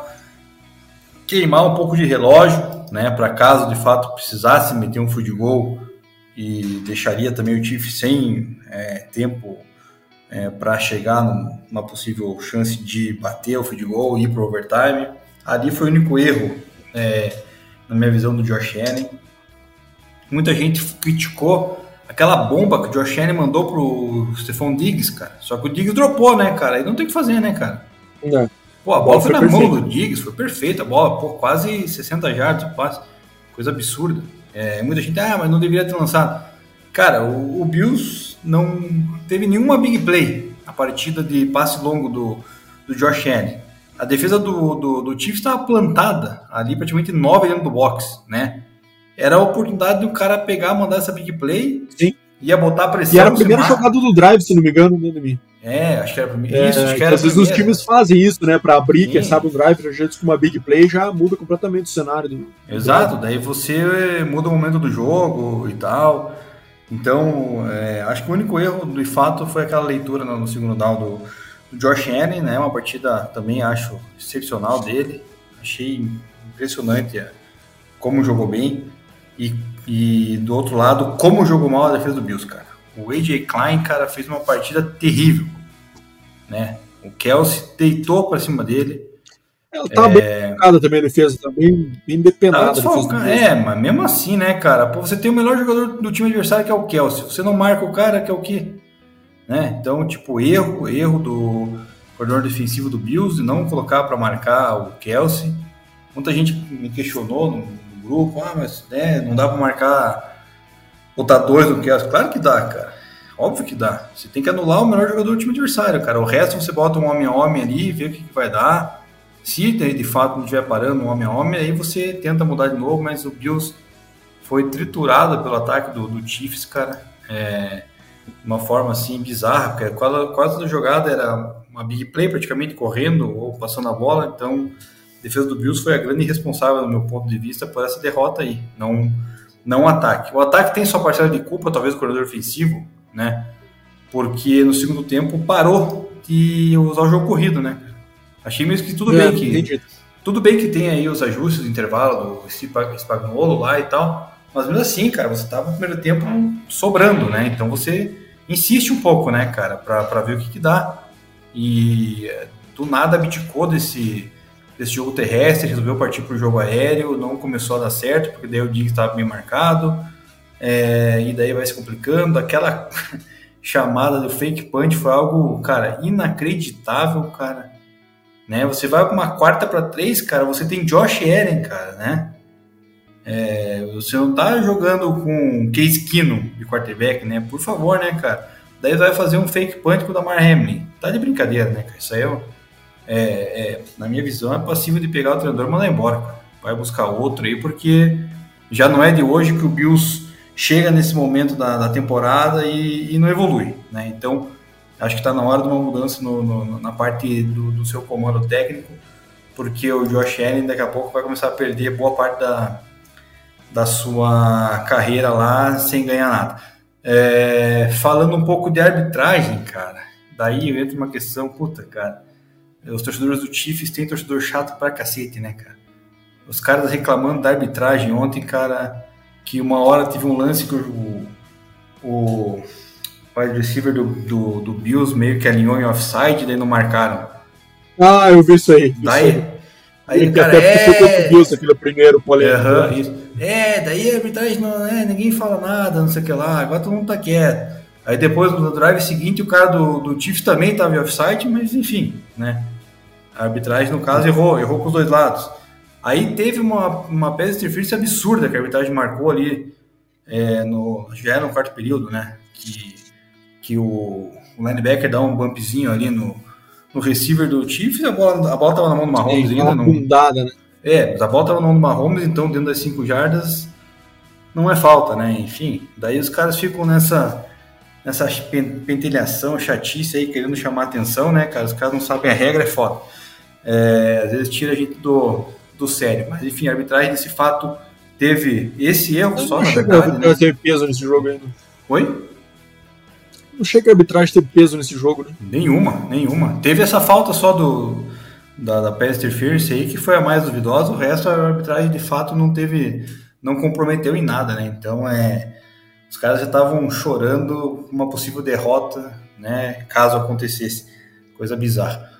queimar um pouco de relógio, né, para caso de fato precisasse meter um field goal e deixaria também o Chiefs sem é, tempo é, para chegar numa possível chance de bater o field goal e ir para overtime. Ali foi o único erro, é, na minha visão, do Josh Allen. Muita gente criticou aquela bomba que o Josh Allen mandou pro Stephon Diggs, cara. Só que o Diggs dropou, né, cara? Aí não tem o que fazer, né, cara? Não. Pô, a bola, foi, foi na perfeita. mão do Diggs, foi perfeita a bola, pô, quase 60 jardas o passe. Coisa absurda. É, muita gente, ah, mas não deveria ter lançado. Cara, o, o Bills não teve nenhuma big play a partida de passe longo do, do Josh Allen. A defesa do, do, do Chiefs estava plantada ali praticamente nove dentro do box, né? Era a oportunidade do cara pegar, mandar essa big play, Sim. ia botar pressão. E era a primeira jogada do drive, se não me engano, né, mim. É, acho que era a primeira. É, isso, acho que era às vezes os times fazem isso, né? Para abrir, quem sabe, o drive, antes com uma big play já muda completamente o cenário. Do... Exato, daí você muda o momento do jogo e tal. Então, é, acho que o único erro, de fato, foi aquela leitura no, no segundo down do, do Josh Allen, né? Uma partida também acho excepcional dele. Achei impressionante é, como jogou bem. E, e do outro lado, como jogou mal a defesa do Bills, cara. O AJ Klein, cara, fez uma partida terrível, né? O Kelsey deitou para cima dele. Ela tava é... bem focada também a defesa, tá bem, bem depenada. é, mas mesmo assim, né, cara? Pô, você tem o melhor jogador do time adversário que é o Kelsey. Você não marca o cara, que é o quê? Né? Então, tipo, erro, erro do coordenador defensivo do Bills de não colocar para marcar o Kelsey. Muita gente me questionou no, no grupo, ah, mas né, não dá para marcar botar dois no Kelsey. Claro que dá, cara. Óbvio que dá. Você tem que anular o melhor jogador do time adversário, cara. O resto você bota um homem a homem ali, vê o que, que vai dar. Se de fato não estiver parando um homem a homem, aí você tenta mudar de novo, mas o Bills foi triturado pelo ataque do, do Chiefs, cara. É, uma forma assim bizarra, porque quase, quase a jogada era uma big play praticamente correndo ou passando a bola, então a defesa do Bills foi a grande responsável, no meu ponto de vista, por essa derrota aí, não, não ataque. O ataque tem sua parcela de culpa, talvez o corredor ofensivo, né? Porque no segundo tempo parou de usar o jogo corrido, né? Achei mesmo que tudo é, bem que entendi. tudo bem que tem aí os ajustes do intervalo do Spagnuolo lá e tal, mas mesmo assim, cara, você tava no primeiro tempo sobrando, né? Então você insiste um pouco, né, cara, para ver o que, que dá. E eh, do nada abdicou desse, desse jogo terrestre, resolveu partir para o jogo aéreo, não começou a dar certo, porque daí o Diggs estava bem marcado, é, e daí vai se complicando. Aquela chamada do fake punch foi algo, cara, inacreditável, cara. Né? Você vai para uma quarta para três, cara, você tem Josh Allen, cara, né? É, você não tá jogando com Case Keenum de quarterback, né? Por favor, né, cara? Daí vai fazer um fake punch com o Damar Hamlin. Tá de brincadeira, né, cara? Isso aí é, é, é na minha visão, é passivo de pegar o treinador e mandar embora, cara. Vai buscar outro aí, porque já não é de hoje que o Bills chega nesse momento da, da temporada e, e, não evolui, né? Então, acho que está na hora de uma mudança no, no, na parte do, do, seu comando técnico, porque o Josh Allen daqui a pouco vai começar a perder boa parte da, da sua carreira lá sem ganhar nada. É, falando um pouco de arbitragem, cara, daí entra uma questão, puta, cara, os torcedores do Chiefs têm torcedor chato pra cacete, né, cara? Os caras reclamando da arbitragem ontem, cara, que uma hora teve um lance que o, o wide receiver do, do, do Bills meio que alinhou em offside, daí não marcaram. Ah, eu vi isso aí. Daí, isso aí, aí o cara é... Ficou com o Bills aquele primeiro polêmico. Uhum, isso. É, daí a arbitragem não é, ninguém fala nada, não sei o que lá, agora todo mundo tá quieto. Aí depois no drive seguinte o cara do, do Chiefs também estava em offside, mas enfim, né? A arbitragem, no caso, errou, errou com os dois lados. Aí teve uma, uma pass interference absurda que a arbitragem marcou ali, é, no, já era no quarto período, né? Que, que o, linebacker dá um bumpzinho ali no, no receiver do Chiefs, a bola, a bola tava na mão do Mahomes Sim, ainda. Uma bundada, né? É, mas a bola estava no Mahomes, então dentro das 5 jardas não é falta, né? Enfim, daí os caras ficam nessa nessa pentelhação, chatice aí, querendo chamar atenção, né, cara? Os caras não sabem a regra, é foda. É, às vezes tira a gente do, do sério. Mas enfim, a arbitragem desse fato teve esse erro Eu só, não na verdade. Não né? teve peso nesse jogo ainda. Oi? Não chega a arbitragem teve peso nesse jogo, né? Nenhuma, nenhuma. Teve essa falta só do da, da pass interference aí, que foi a mais duvidosa, o resto a arbitragem de fato não teve, não comprometeu em nada, né? Então é, os caras já estavam chorando uma possível derrota, né? Caso acontecesse, coisa bizarra.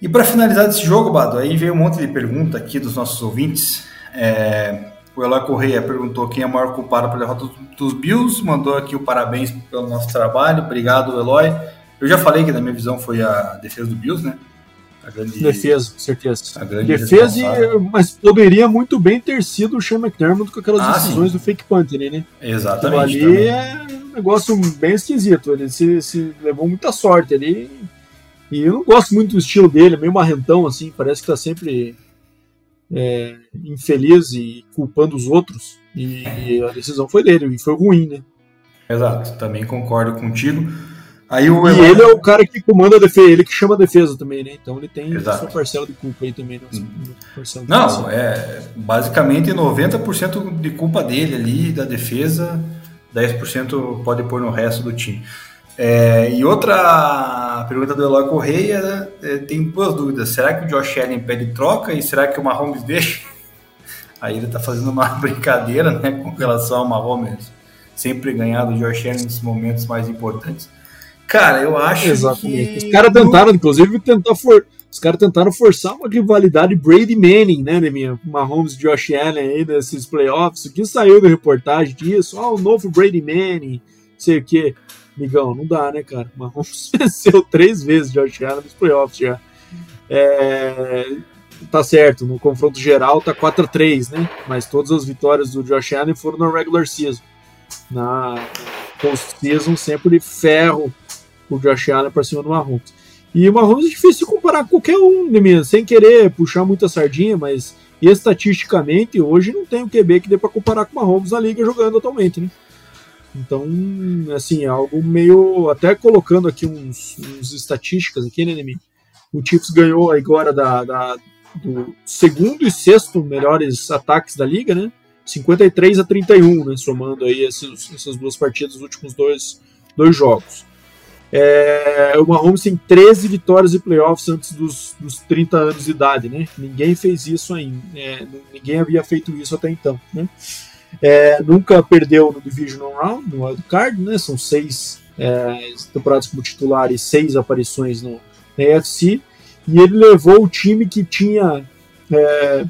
E para finalizar esse jogo, Bado, aí veio um monte de pergunta aqui dos nossos ouvintes. É, o Eloy Correia perguntou quem é o maior culpado pela derrota dos Bills, mandou aqui o parabéns pelo nosso trabalho, obrigado Eloy. Eu já falei que na minha visão foi a defesa do Bills, né? A grande, defesa, certeza. defesa, mas poderia muito bem ter sido o Sean McDermott com aquelas ah, decisões sim. do fake punt, né? Exatamente. Então, ali é um negócio bem esquisito. Ele se, se levou muita sorte ali. E eu não gosto muito do estilo dele, meio marrentão, assim, parece que tá sempre é, infeliz e culpando os outros. E, a decisão foi dele, e foi ruim, né? Exato, também concordo contigo. Aí o e ele é o cara que comanda a defesa, ele que chama a defesa também, né? Então ele tem Exato. sua parcela de culpa aí também. Nossa, hum. Não, é basicamente 90% de culpa dele ali, da defesa, 10% pode pôr no resto do time. É, e outra pergunta do Eloy Correia, é, tem duas dúvidas. Será que o Josh Allen pede troca e será que o Mahomes deixa? Aí ele está fazendo uma brincadeira né, com relação ao Mahomes sempre ganhar do Josh Allen nesses momentos mais importantes. Cara, eu acho Exatamente. que... Os caras tentaram, inclusive, tentar for... Os caras tentaram forçar uma rivalidade Brady Manning, né, minha Mahomes e Josh Allen aí nesses playoffs. O que saiu da reportagem disso? Ah, o novo Brady Manning, sei o que. Migão, não dá, né, cara? Mahomes venceu três vezes Josh Allen nos playoffs já. É, tá certo, no confronto geral tá 4 a 3 né? Mas todas as vitórias do Josh Allen foram no regular season. Na post-season, sempre ferro o Josh Allen para cima do Mahomes. E o Mahomes é difícil de comparar com qualquer um, né, sem querer puxar muita sardinha, mas estatisticamente hoje não tem um QB que dê para comparar com o Mahomes na liga jogando atualmente, né? Então, assim, é algo meio. Até colocando aqui uns, uns estatísticas aqui, né, Nemi? O Chiefs ganhou agora da, da, do segundo e sexto melhores ataques da liga, né? 53 a 31, né? Somando aí esses, essas duas partidas dos últimos dois, dois jogos. É, o Mahomes tem 13 vitórias de playoffs antes dos, dos 30 anos de idade, né? Ninguém fez isso ainda, é, ninguém havia feito isso até então, né? É, nunca perdeu no Divisional Round, no Wild Card, né? São seis é, temporadas como titular e seis aparições no, na AFC. E ele levou o time que tinha. É,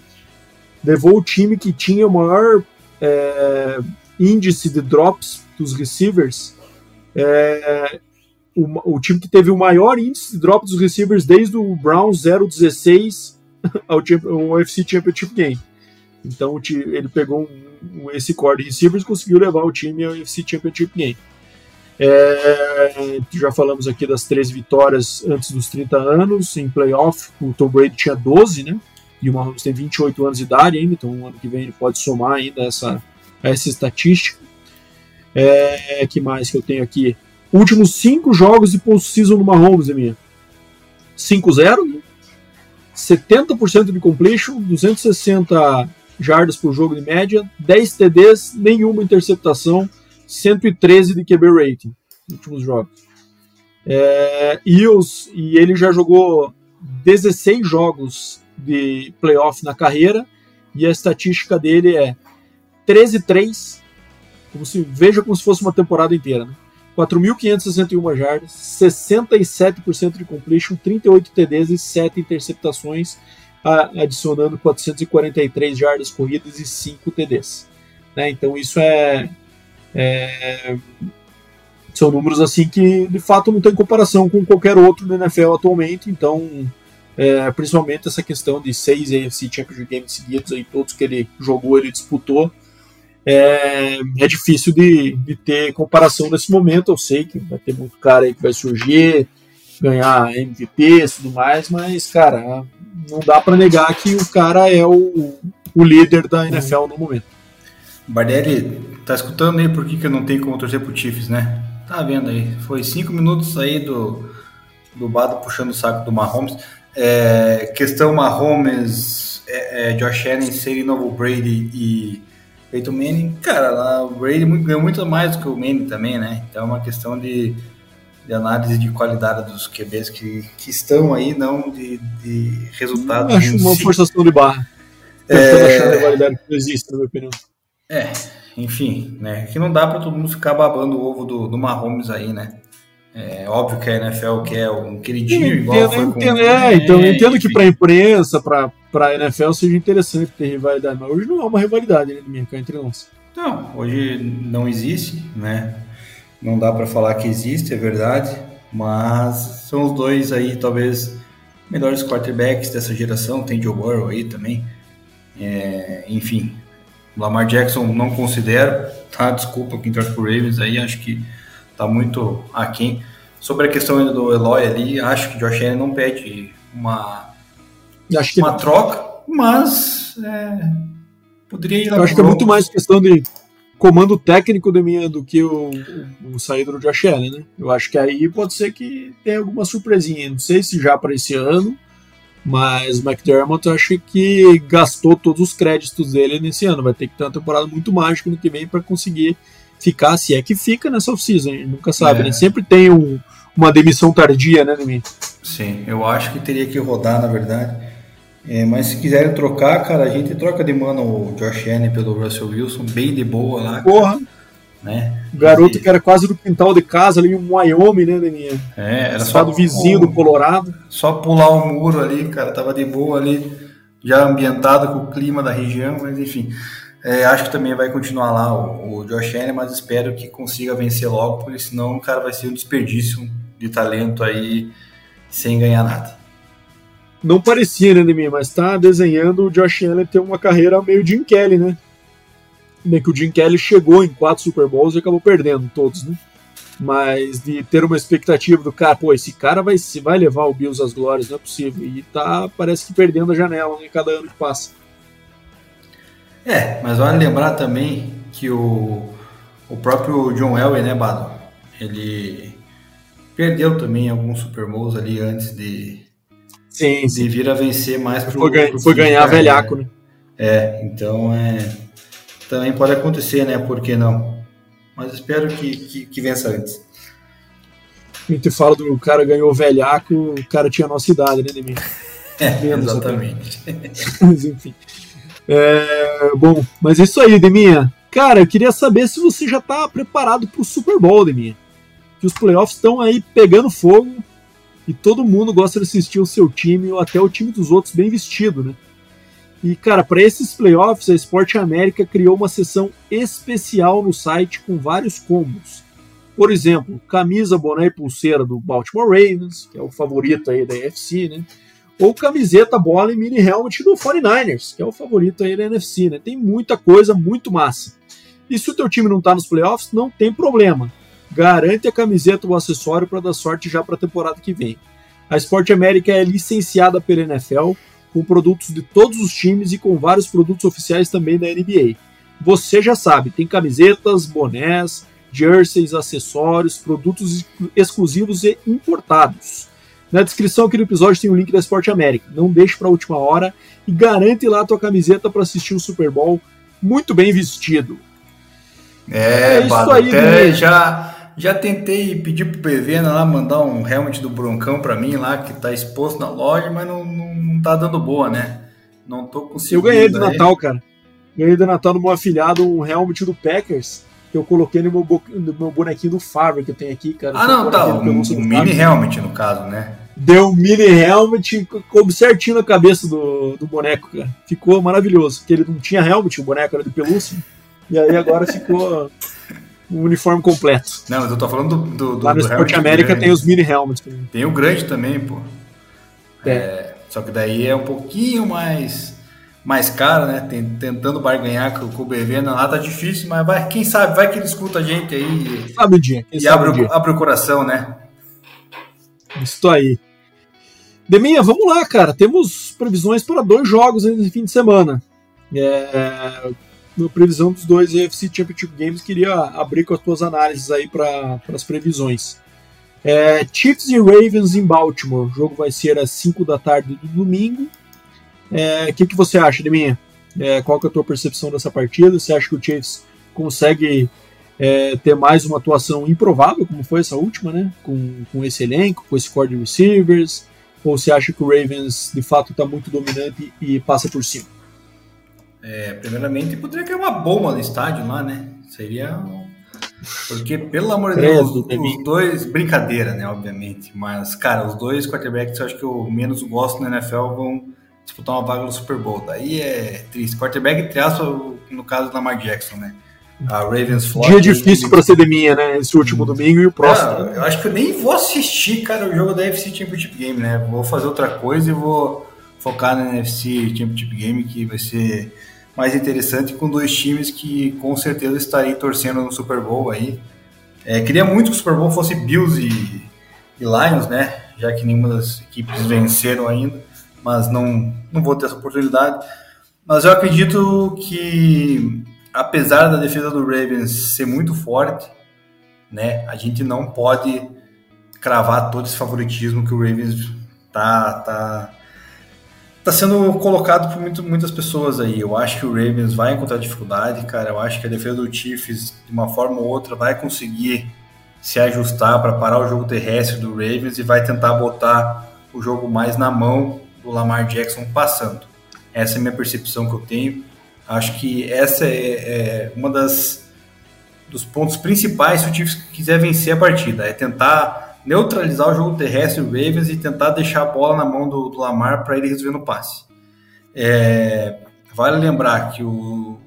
levou o time que tinha o maior é, índice de drops dos receivers é, o, o, time que teve o maior índice de drop dos receivers desde o Browns 016 ao, ao UFC Championship Game. Então ele pegou um, esse core de receivers e conseguiu levar o time ao UFC Championship Game. É, já falamos aqui das três vitórias antes dos 30 anos em playoff. O Tom Brady tinha 12, né? E o Mahomes tem 28 anos de idade ainda, então ano que vem ele pode somar ainda essa, essa estatística. É, que mais que eu tenho aqui? Últimos cinco jogos de postseason do Mahomes, é minha. 5-0, 70% de completion, 260 jardas por jogo de média, 10 TDs, nenhuma interceptação, 113 de QB rating nos últimos jogos. É, e, os, e ele já jogou 16 jogos de playoff na carreira e a estatística dele é 13-3, como se veja como se fosse uma temporada inteira. Né? 4.561 jardas, 67% de completion, 38 TDs e 7 interceptações, adicionando 443 jardas corridas e 5 TDs. Né? Então isso é, é, são números assim que de fato não tem comparação com qualquer outro no NFL atualmente. Então, é, principalmente essa questão de seis AFC Championship Games seguidos, aí todos que ele jogou ele disputou é, é difícil de, de, ter comparação nesse momento. Eu sei que vai ter muito cara aí que vai surgir, ganhar MVP e tudo mais, mas, cara, não dá para negar que o cara é o, o líder da NFL no momento. Bardelli, tá escutando aí por que, que eu não tenho como torcer pro Chiefs, né? Tá vendo aí? Foi cinco minutos aí do, do Bado puxando o saco do Mahomes. É, questão Mahomes, é, é, Josh Allen serem novo Brady e Peyton Manning, cara, lá, o Brady ganhou muito mais do que o Manning também, né? Então é uma questão de, de análise de qualidade dos QBs que, que estão aí, não de, de resultado. Acho uma si. forçação de barra. É... achar a rivalidade que não existe, na minha opinião. É, enfim, né? Que não dá para todo mundo ficar babando o ovo do, do Mahomes aí, né? É óbvio que a NFL quer um queridinho eu igual entendo, foi entendo, com... É, então eu entendo que para a imprensa, para a NFL seja interessante ter rivalidade, mas hoje não há uma rivalidade né, minha, entre nós. Não, hoje não existe, né? Não dá para falar que existe, é verdade, mas são os dois aí, talvez, melhores quarterbacks dessa geração. Tem Joe Burrow aí também. É, enfim, Lamar Jackson não considero, tá? Desculpa quem torce pro Ravens aí, acho que tá muito aquém. Sobre a questão ainda do Eloy ali, acho que Josh Allen não pede uma, uma troca, mas é, poderia ir lá Eu acho que é muito mais questão de comando técnico de minha do que o, o, o saído do Josh Allen, né? Eu acho que aí pode ser que tenha alguma surpresinha. Não sei se já para esse ano, mas o McDermott eu acho que gastou todos os créditos dele nesse ano. Vai ter que ter uma temporada muito mágica no que vem para conseguir ficar, se é que fica nessa off-season, nunca sabe, é. né? Sempre tem um, uma demissão tardia, né, Demi? Sim, eu acho que teria que rodar, na verdade. É, mas se quiserem trocar, cara, a gente troca de mano o Josh Allen pelo Russell Wilson, bem de boa lá. Porra! Né? O garoto e... que era quase do quintal de casa ali em Wyoming, né, Deninha? É, era só do vizinho o... do Colorado. Só pular o muro ali, cara, tava de boa ali, já ambientado com o clima da região, mas enfim. É, acho que também vai continuar lá o, o Josh Allen, mas espero que consiga vencer logo, porque senão o cara vai ser um desperdício de talento aí sem ganhar nada. Não parecia, né, Demi? Mas tá desenhando o Josh Allen ter uma carreira meio Jim Kelly, né? Nem que o Jim Kelly chegou em quatro Super Bowls e acabou perdendo todos, né? Mas de ter uma expectativa do cara, pô, esse cara vai, vai levar o Bills às glórias, não é possível. E tá, parece que perdendo a janela em né, cada ano que passa. É, mas vale lembrar também que o, o próprio John Elway, né, Bado? Ele perdeu também alguns Super Bowls ali antes de, sim, sim. de vir a vencer mais pro, foi, ganha, foi ganhar velhaco, né? É, então é, também pode acontecer, né? Por que não? Mas espero que, que, que vença antes. A gente fala do cara ganhou velhaco, o cara tinha a nossa idade, né, Demir? É, exatamente. Mas enfim. É, bom, mas é isso aí, Deminha. Cara, eu queria saber se você já está preparado para o Super Bowl, Deminha. Que os playoffs estão aí pegando fogo e todo mundo gosta de assistir o seu time ou até o time dos outros bem vestido, né? E, cara, para esses playoffs, a Esporte América criou uma seção especial no site com vários combos. Por exemplo, camisa, boné e pulseira do Baltimore Ravens, que é o favorito aí da NFC, né? ou camiseta, bola e mini helmet do 49ers, que é o favorito aí da NFC, né? Tem muita coisa, muito massa. E se o teu time não tá nos playoffs, não tem problema. Garante a camiseta ou acessório para dar sorte já para a temporada que vem. A Sport América é licenciada pela NFL, com produtos de todos os times e com vários produtos oficiais também da NBA. Você já sabe, tem camisetas, bonés, jerseys, acessórios, produtos exclusivos e importados. Na descrição aqui do episódio tem o um link da Sport América. Não deixe para a última hora e garante lá a tua camiseta para assistir o Super Bowl muito bem vestido. É, é isso aí, até já, já tentei pedir pro PV lá mandar um helmet do Broncão para mim lá, que tá exposto na loja, mas não, não, não tá dando boa, né? Não tô conseguindo. Eu ganhei de Natal, cara. Ganhei de Natal no meu afilhado um helmet do Packers que eu coloquei no meu, no meu bonequinho do Favre que eu tenho aqui, cara. Ah, não, tá. Um, um mini helmet, no caso, né? Deu um mini helmet, coube certinho na cabeça do, do boneco, cara. Ficou maravilhoso. Porque ele não tinha helmet, o boneco era de pelúcia. E aí agora ficou o uniforme completo. Não, mas eu tô falando do. do, do Lá no Sport América tem os mini helmets. Tem o grande também, pô. É. é. Só que daí é um pouquinho mais mais caro, né? Tentando barganhar com, com o BV, não, lá tá difícil, mas vai, quem sabe, vai que ele escuta a gente aí sabe o dia, e abre, o, dia. abre o coração, né? Isso aí. Deminha, vamos lá, cara. Temos previsões para dois jogos nesse fim de semana. É, previsão dos dois UFC Championship Games, queria abrir com as tuas análises aí para as previsões. É, Chiefs e Ravens em Baltimore. O jogo vai ser às 5 da tarde do domingo. O é, que, que você acha de mim? É, qual que é a tua percepção dessa partida? Você acha que o Chiefs consegue é, ter mais uma atuação improvável, como foi essa última, né? Com, com esse elenco, com esse core de receivers? Ou você acha que o Ravens de fato está muito dominante e passa por cima? É, primeiramente, poderia ter uma bomba no estádio lá, né? Seria. Porque, pelo amor de Deus, os, os dois. Brincadeira, né? Obviamente. Mas, cara, os dois quarterbacks eu acho que eu menos gosto na NFL vão disputar uma vaga no Super Bowl. Daí é triste. Quarterback, entre aspas, no caso do Lamar Jackson, né? A Ravens Floyd. Dia difícil para ser de minha, né? Esse último domingo e o próximo. É, eu acho que eu nem vou assistir, cara, o jogo da NFC Championship Game, né? Vou fazer outra coisa e vou focar na NFC Championship Game, que vai ser mais interessante com dois times que com certeza estarei torcendo no Super Bowl aí. É, queria muito que o Super Bowl fosse Bills e, e Lions, né? Já que nenhuma das equipes venceram ainda mas não, não vou ter essa oportunidade. Mas eu acredito que, apesar da defesa do Ravens ser muito forte, né, a gente não pode cravar todo esse favoritismo que o Ravens tá, tá, tá sendo colocado por muito, muitas pessoas aí. Eu acho que o Ravens vai encontrar dificuldade, cara. Eu acho que a defesa do Chiefs, de uma forma ou outra, vai conseguir se ajustar para parar o jogo terrestre do Ravens e vai tentar botar o jogo mais na mão do Lamar Jackson passando. Essa é a minha percepção que eu tenho. Acho que essa é, é uma das dos pontos principais se o Chiefs quiser vencer a partida, é tentar neutralizar o jogo terrestre do Ravens e tentar deixar a bola na mão do, do Lamar para ele resolver no passe. É, vale lembrar que o,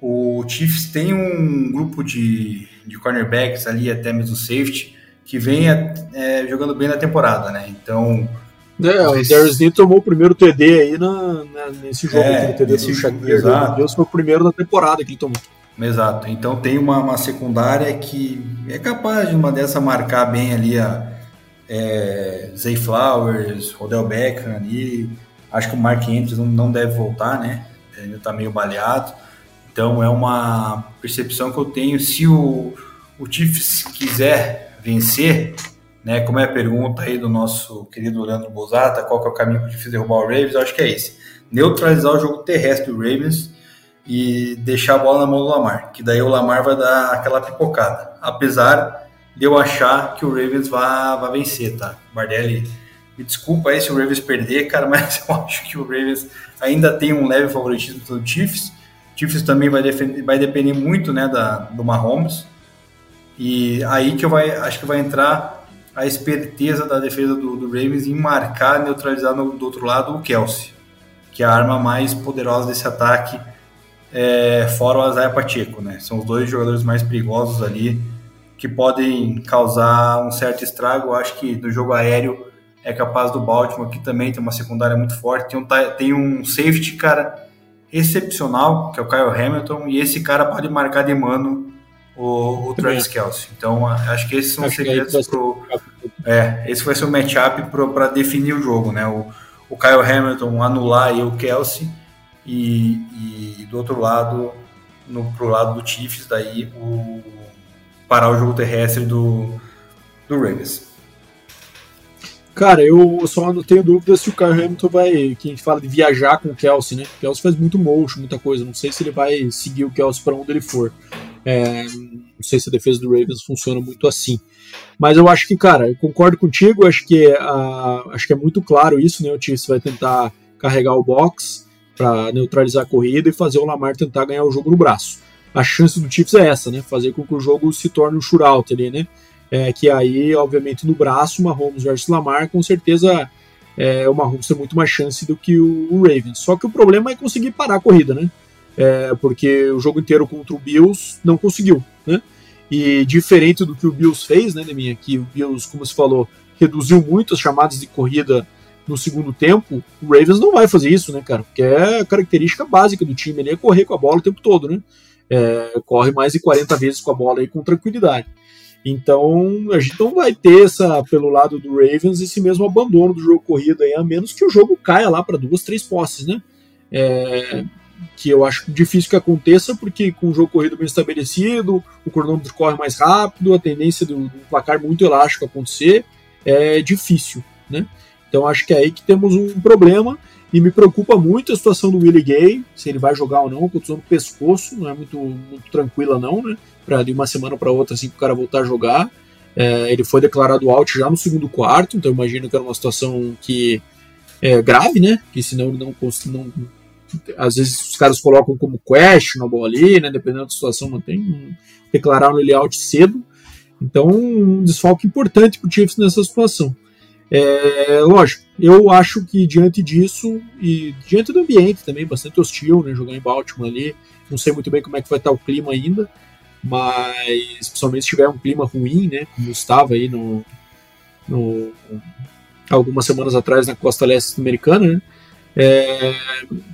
o, o, Chiefs tem um grupo de, de cornerbacks ali, até mesmo safety, que vem é, jogando bem na temporada, né? Então. É, o Darius Lee tomou o primeiro TD aí na, na nesse jogo, é, TD do Shaqir. Deus foi o primeiro da temporada que ele tomou. Exato. Então tem uma, uma secundária que é capaz de uma dessa marcar bem ali a é, Zay Flowers, Odell Beckham ali. Acho que o Mark Andrews não, não deve voltar, né? Ele está meio baleado. Então é uma percepção que eu tenho. Se o, o Chiefs quiser vencer, né? Como é a pergunta aí do nosso querido Leandro Bozata, qual que é o caminho para o Chiefs derrubar o Ravens? Eu acho que é esse. Neutralizar o jogo terrestre do Ravens e deixar a bola na mão do Lamar, que daí o Lamar vai dar aquela pipocada. Apesar de eu achar que o Ravens vai, vencer, tá? Bardelli, me desculpa aí se o Ravens perder, cara, mas eu acho que o Ravens ainda tem um leve favoritismo do Chiefs. O Chiefs também vai, defender, vai depender muito, né, da, do Mahomes. E aí que eu vai, acho que vai entrar a esperteza da defesa do, do Ravens em marcar, neutralizar no, do outro lado o Kelsey, que é a arma mais poderosa desse ataque é, fora o Azaia Pacheco, né? São os dois jogadores mais perigosos ali que podem causar um certo estrago. Eu acho que no jogo aéreo é capaz do Baltimore, que também tem uma secundária muito forte. Tem um, tem um safety, cara, excepcional, que é o Kyle Hamilton, e esse cara pode marcar de mano o, o Travis Kelsey. Então, acho que esses são os segredos pro. É, esse vai ser o matchup para definir o jogo, né? O, o Kyle Hamilton anular aí o Kelsey e, e do outro lado, no, pro lado do Chiefs, daí o parar o jogo terrestre do, do Ravens. Cara, eu só não tenho dúvida se o Kyle Hamilton vai. Que a gente fala de viajar com o Kelsey, né? O Kelsey faz muito motion, muita coisa. Não sei se ele vai seguir o Kelsey para onde ele for. É, não sei se a defesa do Ravens funciona muito assim. Mas eu acho que, cara, eu concordo contigo. Acho que, uh, acho que é muito claro isso, né? O Chiefs vai tentar carregar o box para neutralizar a corrida e fazer o Lamar tentar ganhar o jogo no braço. A chance do Chiefs é essa, né? Fazer com que o jogo se torne um shootout ali, né? É, que aí, obviamente, no braço, Mahomes versus Lamar, com certeza é, o Mahomes tem muito mais chance do que o, o Ravens. Só que o problema é conseguir parar a corrida, né? É, porque o jogo inteiro contra o Bills não conseguiu, né? E diferente do que o Bills fez, né, Deminha? Que o Bills, como você falou, reduziu muito as chamadas de corrida no segundo tempo, o Ravens não vai fazer isso, né, cara? Porque é a característica básica do time, ele é correr com a bola o tempo todo, né? É, corre mais de 40 vezes com a bola aí com tranquilidade. Então, a gente não vai ter essa, pelo lado do Ravens, esse mesmo abandono do jogo corrido aí, a menos que o jogo caia lá para duas, três posses, né? É, que eu acho difícil que aconteça, porque com o jogo corrido bem estabelecido, o cronômetro corre mais rápido, a tendência do, do placar muito elástico acontecer é difícil, né? Então acho que é aí que temos um problema e me preocupa muito a situação do Willie Gay, se ele vai jogar ou não, contusão no pescoço, não é muito, muito tranquila não, né? Para de uma semana para outra assim que o cara voltar a jogar. É, ele foi declarado out já no segundo quarto, então imagino que era uma situação que é grave, né? Que senão ele não, não às vezes os caras colocam como questionable ali, né? Dependendo da situação, mantém. Um, declararam ele out cedo. Então, um desfalque importante para o Chiefs nessa situação. É, lógico, eu acho que diante disso e diante do ambiente também bastante hostil, né, jogar em Baltimore ali, não sei muito bem como é que vai estar o clima ainda, mas principalmente se tiver um clima ruim, né, como estava aí no, no algumas semanas atrás na costa leste americana, né, é,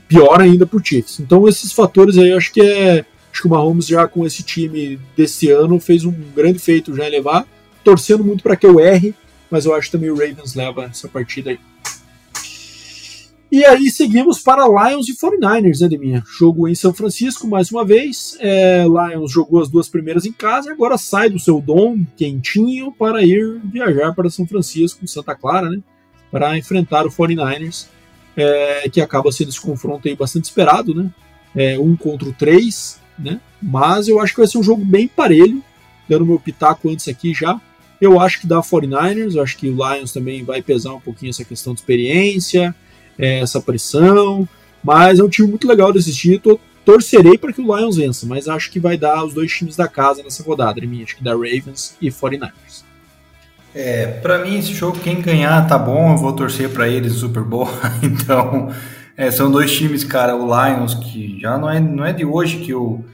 pior ainda para o Chiefs. Então esses fatores aí, acho que é acho que o Mahomes já com esse time desse ano fez um grande feito já em torcendo muito para que eu erre mas eu acho também o Ravens leva essa partida aí. E aí seguimos para Lions e 49ers, né, Deminha? Jogo em São Francisco, mais uma vez. É, Lions jogou as duas primeiras em casa e agora sai do seu dom quentinho para ir viajar para São Francisco, Santa Clara, né? Para enfrentar o 49ers. é, que acaba sendo esse confronto aí bastante esperado, né? É, um contra o três, né? Mas eu acho que vai ser um jogo bem parelho, dando meu pitaco antes aqui já. Eu acho que dá 49ers, eu acho que o Lions também vai pesar um pouquinho essa questão de experiência, é, essa pressão, mas é um time muito legal de assistir. Tô, torcerei para que o Lions vença, mas acho que vai dar os dois times da casa nessa rodada, mim, acho que dá Ravens e 49ers. É, para mim esse jogo quem ganhar tá bom, eu vou torcer para eles Super Bowl. então, é, são dois times, cara, o Lions que já não é não é de hoje que eu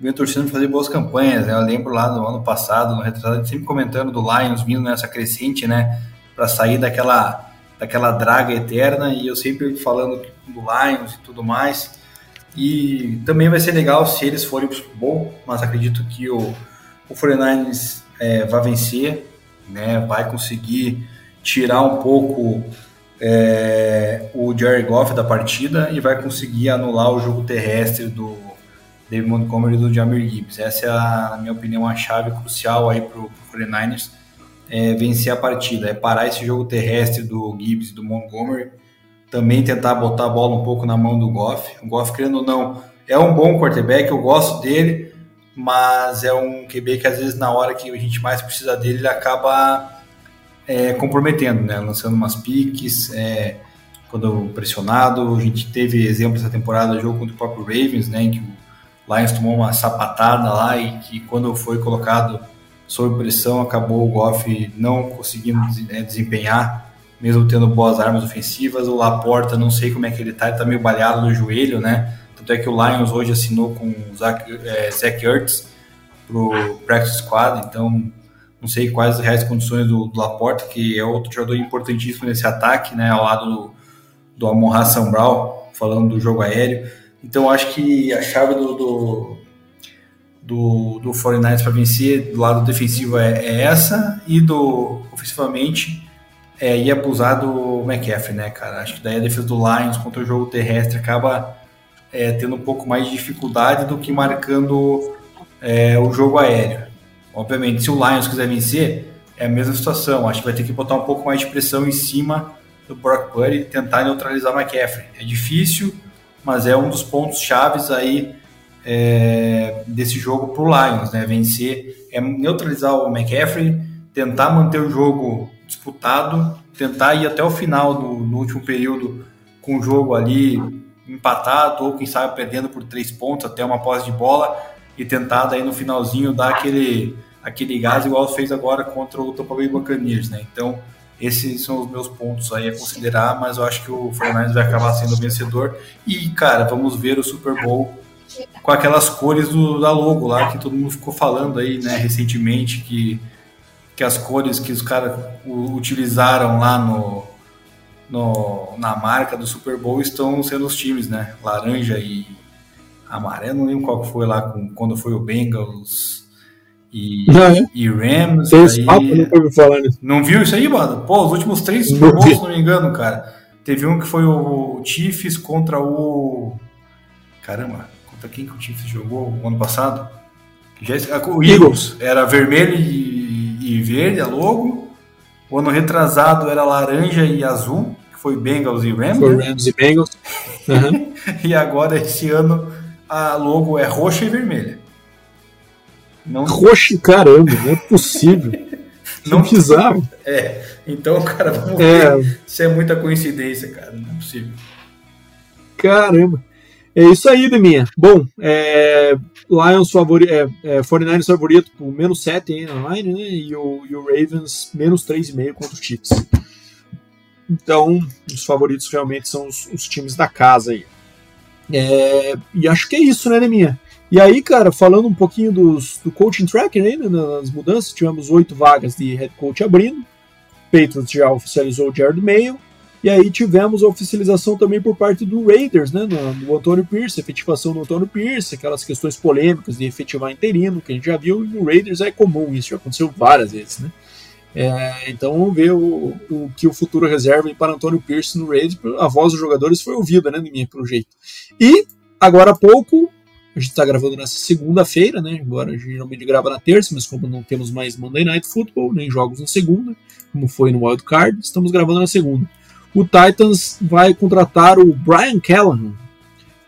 venho torcendo para fazer boas campanhas, né? Eu lembro lá no ano passado, no retrasado, sempre comentando do Lions vindo nessa crescente, né, para sair daquela daquela draga eterna e eu sempre falando do Lions e tudo mais. E também vai ser legal se eles forem para o mas acredito que o, o 49ers é, vai vencer né, vai conseguir tirar um pouco é, o Jerry Goff da partida e vai conseguir anular o jogo terrestre do David Montgomery e do Jamir Gibbs. Essa é, a, na minha opinião, a chave crucial aí para o 49ers é, vencer a partida, é parar esse jogo terrestre do Gibbs e do Montgomery, também tentar botar a bola um pouco na mão do Goff. O Goff, querendo ou não, é um bom quarterback, eu gosto dele, mas é um QB que às vezes na hora que a gente mais precisa dele, ele acaba é, comprometendo, né? Lançando umas piques, é, quando pressionado. A gente teve exemplo essa temporada, jogo contra o próprio Ravens, né? Em que o Lions tomou uma sapatada lá e que quando foi colocado sob pressão, acabou o Goff não conseguindo é, desempenhar, mesmo tendo boas armas ofensivas. O Laporta, não sei como é que ele tá, ele tá meio baleado no joelho, né? Tanto é que o Lions hoje assinou com o Zach, é, Zach Ertz pro practice squad, então não sei quais as reais condições do, do Laporta, que é outro jogador importantíssimo nesse ataque, né, ao lado do, do Amon Brown, falando do jogo aéreo. Então acho que a chave do, do, do, do 49ers para vencer do lado defensivo é, é, essa, e do ofensivamente é ir abusar do McCaffrey, né, cara? Acho que daí a defesa do Lions contra o jogo terrestre acaba é, tendo um pouco mais de dificuldade do que marcando é, o jogo aéreo. Obviamente, se o Lions quiser vencer, é a mesma situação. Acho que vai ter que botar um pouco mais de pressão em cima do Brock Purdy e tentar neutralizar o McCaffrey. É difícil, mas é um dos pontos chaves aí é, desse jogo para o Lions, né? Vencer é neutralizar o McCaffrey, tentar manter o jogo disputado, tentar ir até o final do, no último período com o jogo ali empatado ou quem sabe perdendo por três pontos até uma posse de bola e tentar daí no finalzinho dar aquele, aquele gás igual fez agora contra o Tampa Bay Buccaneers, né? Então esses são os meus pontos aí a considerar, mas eu acho que o Fernandes vai acabar sendo o vencedor. E cara, vamos ver o Super Bowl com aquelas cores do, da logo lá que todo mundo ficou falando aí, né, recentemente que que as cores que os caras utilizaram lá no no, na marca do Super Bowl estão sendo os times, né? Laranja e amarelo, não lembro qual foi lá com, quando foi o Bengals e, é. e Rams. aí, papo, não, não viu isso aí, mano? Pô, os últimos três Super Bowls, se não me engano, cara. Teve um que foi o Chiefs contra o. Caramba, contra quem que o Chiefs jogou o ano passado? Já, o Eagles. Era vermelho e, e verde, a logo. O ano retrasado era laranja e azul, que foi Bengals e Rams. Foi né? Rams e Bengals. Uhum. e agora, esse ano, a logo é roxa e vermelha. Não... Roxa, caramba, não é possível. não precisava. É, então, cara, vamos é... ver se é muita coincidência, cara. Não é possível. Caramba. É isso aí, Deminha. Bom, é, Lions favorito, é, é, 49ers favorito por menos 7 aí na line, né? E o, e o Ravens menos 3,5 contra os Chiefs. Então, os favoritos realmente são os, os times da casa aí. É, e acho que é isso, né, Neminha? E aí, cara, falando um pouquinho dos, do coaching tracker ainda, né, nas mudanças, tivemos oito vagas de head coach abrindo. Patriots já oficializou o Jared Mayo. E aí tivemos a oficialização também por parte do Raiders, né, do, Antônio Pierce, efetivação do Antônio Pierce, aquelas questões polêmicas de efetivar interino, que a gente já viu, e no Raiders é comum, isso já aconteceu várias vezes, né. É, então vamos ver o, o, que o futuro reserva para Antônio Pierce no Raiders. A voz dos jogadores foi ouvida, né, minha, pelo jeito. E agora há pouco, a gente está gravando nessa segunda-feira, né? Agora a gente geralmente grava na terça, mas como não temos mais Monday Night Football, nem jogos na segunda, como foi no Wild Card, estamos gravando na segunda. o Titans vai contratar o Brian Callahan,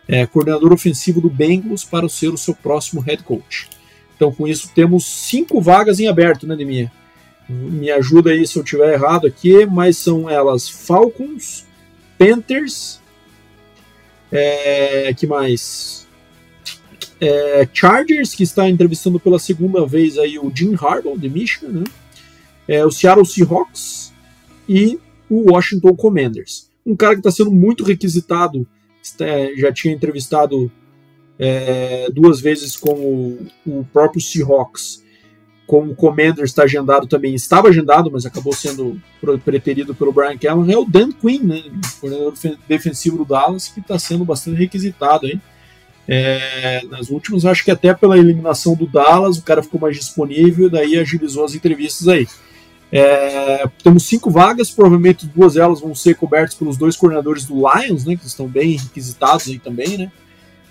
é, coordenador ofensivo do Bengals, para ser o seu próximo head coach. Então, com isso, temos cinco vagas em aberto, né, Demir? Me ajuda aí se eu tiver errado aqui, mas são elas Falcons, Panthers, é, que mais? É, Chargers, que está entrevistando pela segunda vez aí o Jim Harbaugh, de Michigan, né? É, o Seattle Seahawks e o Washington Commanders. Um cara que está sendo muito requisitado, já tinha entrevistado é, duas vezes com o, o, próprio Seahawks, com o Commanders está agendado também, estava agendado, mas acabou sendo preterido pelo Brian Callahan, é o Dan Quinn, né, coordenador defensivo do Dallas, que está sendo bastante requisitado aí. É, nas últimas, acho que até pela eliminação do Dallas, o cara ficou mais disponível, daí agilizou as entrevistas aí. É, temos cinco vagas, provavelmente duas delas vão ser cobertas pelos dois coordenadores do Lions, né, que estão bem requisitados aí também, né.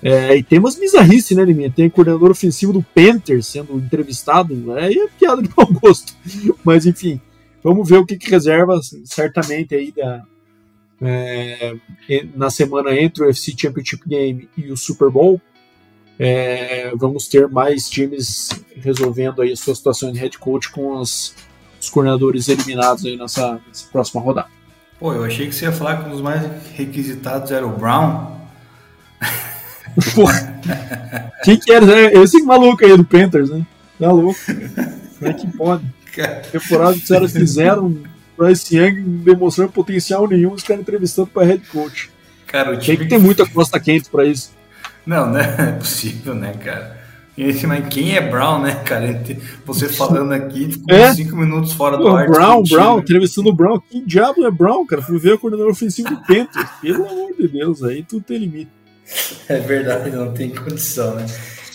É, e tem umas bizarrices, né, Liminha? Tem coordenador ofensivo do Panthers sendo entrevistado, né, e é piada de mau gosto. Mas enfim, vamos ver o que, que reserva, certamente aí da, é, na semana entre o UFC Championship Game e o Super Bowl. É, vamos ter mais times resolvendo aí a sua situação de head coach com as os coordenadores eliminados aí nessa, nessa, próxima rodada. Pô, eu achei que você ia falar que um dos mais requisitados era o Brown. Porra. Quem que era? Esse maluco aí do Panthers, né? Tá louco. Como é que pode? Temporada que os fizeram Bryce Young demonstrando potencial nenhum, os caras entrevistando para head coach. Cara, o time... Tem que ter muita costa quente para isso. Não, né? É possível, né, cara? Esse, mas quem é Brown, né, cara? Você falando aqui, ficou é? cinco minutos fora do ar. Brown, Brown, entrevistando o Brown. Que diabo é Brown, cara? Fui ver o coordenador ofensivo do Panthers. Pelo amor de Deus, aí tudo tem limite. É verdade, não tem condição, né?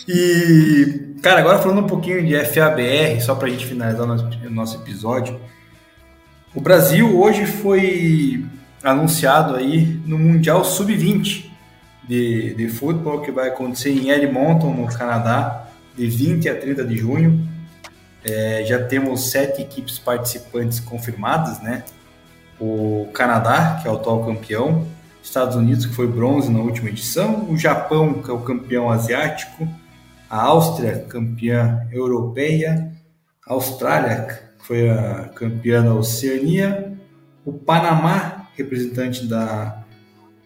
E, cara, agora falando um pouquinho de FABR, só pra gente finalizar o nosso, o nosso episódio. O Brasil hoje foi anunciado aí no Mundial Sub-20 de, de futebol que vai acontecer em Edmonton, no Canadá, de 20 a 30 de junho. É, já temos sete equipes participantes confirmadas, né? O Canadá, que é o atual campeão, Estados Unidos, que foi bronze na última edição, o Japão, que é o campeão asiático, a Áustria, campeã europeia, a Austrália, foi a campeã da Oceania, o Panamá, representante da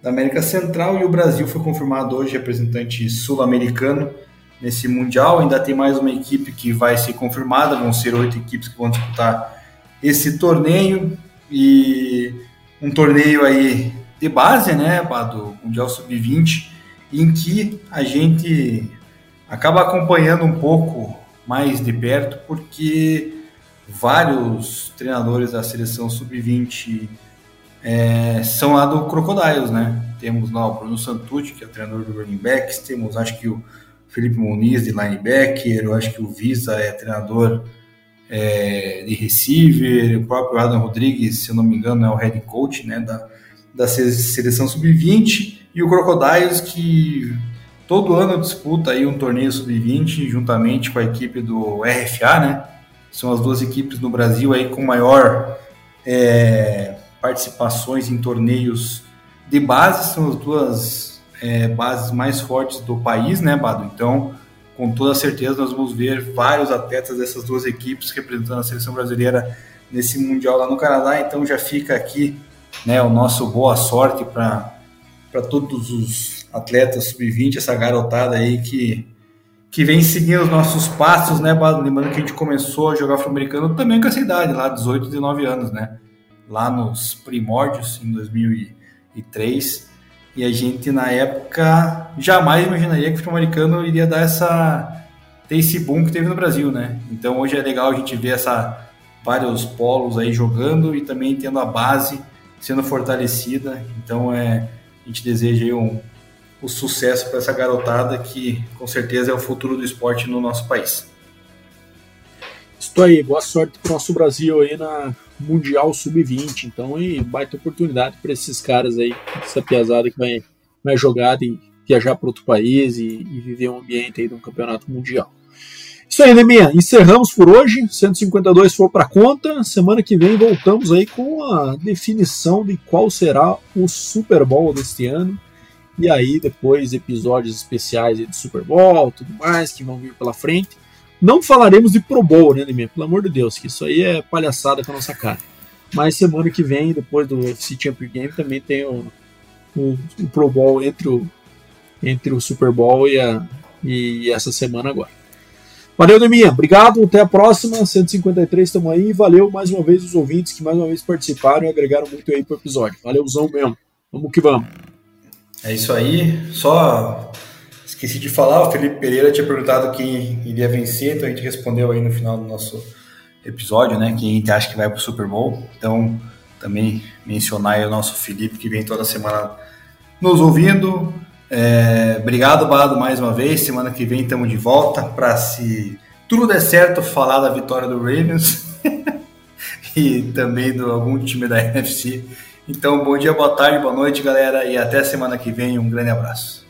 da América Central e o Brasil foi confirmado hoje representante sul-americano nesse mundial. Ainda tem mais uma equipe que vai ser confirmada, vão ser oito equipes que vão disputar esse torneio e um torneio aí de base, né, do Mundial Sub-20, em que a gente acaba acompanhando um pouco mais de perto, porque vários treinadores da seleção Sub-20 é, são lá do Crocodiles, né? Temos lá o Bruno Santucci, que é o treinador do running backs, temos acho que o Felipe Muniz de linebacker, eu acho que o Visa é treinador é, de receiver, o próprio Adam Rodrigues, se eu não me engano, é o head coach né, da, da seleção sub-20, e o Crocodiles que todo ano disputa aí um torneio sub-20 juntamente com a equipe do RFA, né? São as duas equipes no Brasil aí com maior é, participações em torneios de base, são as duas é, bases mais fortes do país, né, Bado? Então, com toda certeza, nós vamos ver vários atletas dessas duas equipes representando a seleção brasileira nesse Mundial lá no Canadá. Então, já fica aqui né, o nosso boa sorte para todos os atletas sub-20, essa garotada aí que, que vem seguindo os nossos passos, né? Lembrando que a gente começou a jogar futebol-americano também com essa idade, lá 18, 19 anos, né? lá nos primórdios, em 2003, e a gente na época jamais imaginaria que o futebol americano iria dar essa ter esse boom que teve no Brasil, né? Então hoje é legal a gente ver essa vários polos aí jogando e também tendo a base sendo fortalecida. Então é a gente deseja aí um, um sucesso para essa garotada que com certeza é o futuro do esporte no nosso país. Isso aí, boa sorte para o nosso Brasil aí na Mundial Sub-20. Então, e baita oportunidade para esses caras aí, essa piazada que vai, vai jogar e viajar para outro país e, e, viver um ambiente aí de um campeonato mundial. Isso aí, Neminha. Encerramos por hoje. 152 foi para conta. Semana que vem voltamos aí com a definição de qual será o Super Bowl deste ano. E aí, depois, episódios especiais de Super Bowl, tudo mais, que vão vir pela frente. Não falaremos de Pro Bowl, né, Neminha? Pelo amor de Deus, que isso aí é palhaçada com a nossa cara. Mas semana que vem, depois do UFC Champion Game, também tem o, o, o Pro Bowl entre o, entre o Super Bowl e, a, e essa semana agora. Valeu, Deminha. Obrigado. Até a próxima. 153 estamos aí. Valeu mais uma vez os ouvintes que mais uma vez participaram e agregaram muito aí pro episódio. Valeuzão mesmo. Vamos que vamos. É isso aí. Só esqueci de falar, o Felipe Pereira tinha perguntado quem iria vencer, então a gente respondeu aí no final do nosso episódio, né? Quem a gente acha que vai pro Super Bowl. Então, também mencionar aí o nosso Felipe que vem toda semana nos ouvindo. É, obrigado, Bado, mais uma vez. Semana que vem estamos de volta para, se tudo der certo, falar da vitória do Ravens e também do algum time da NFC. Então, bom dia, boa tarde, boa noite, galera, e até semana que vem. Um grande abraço.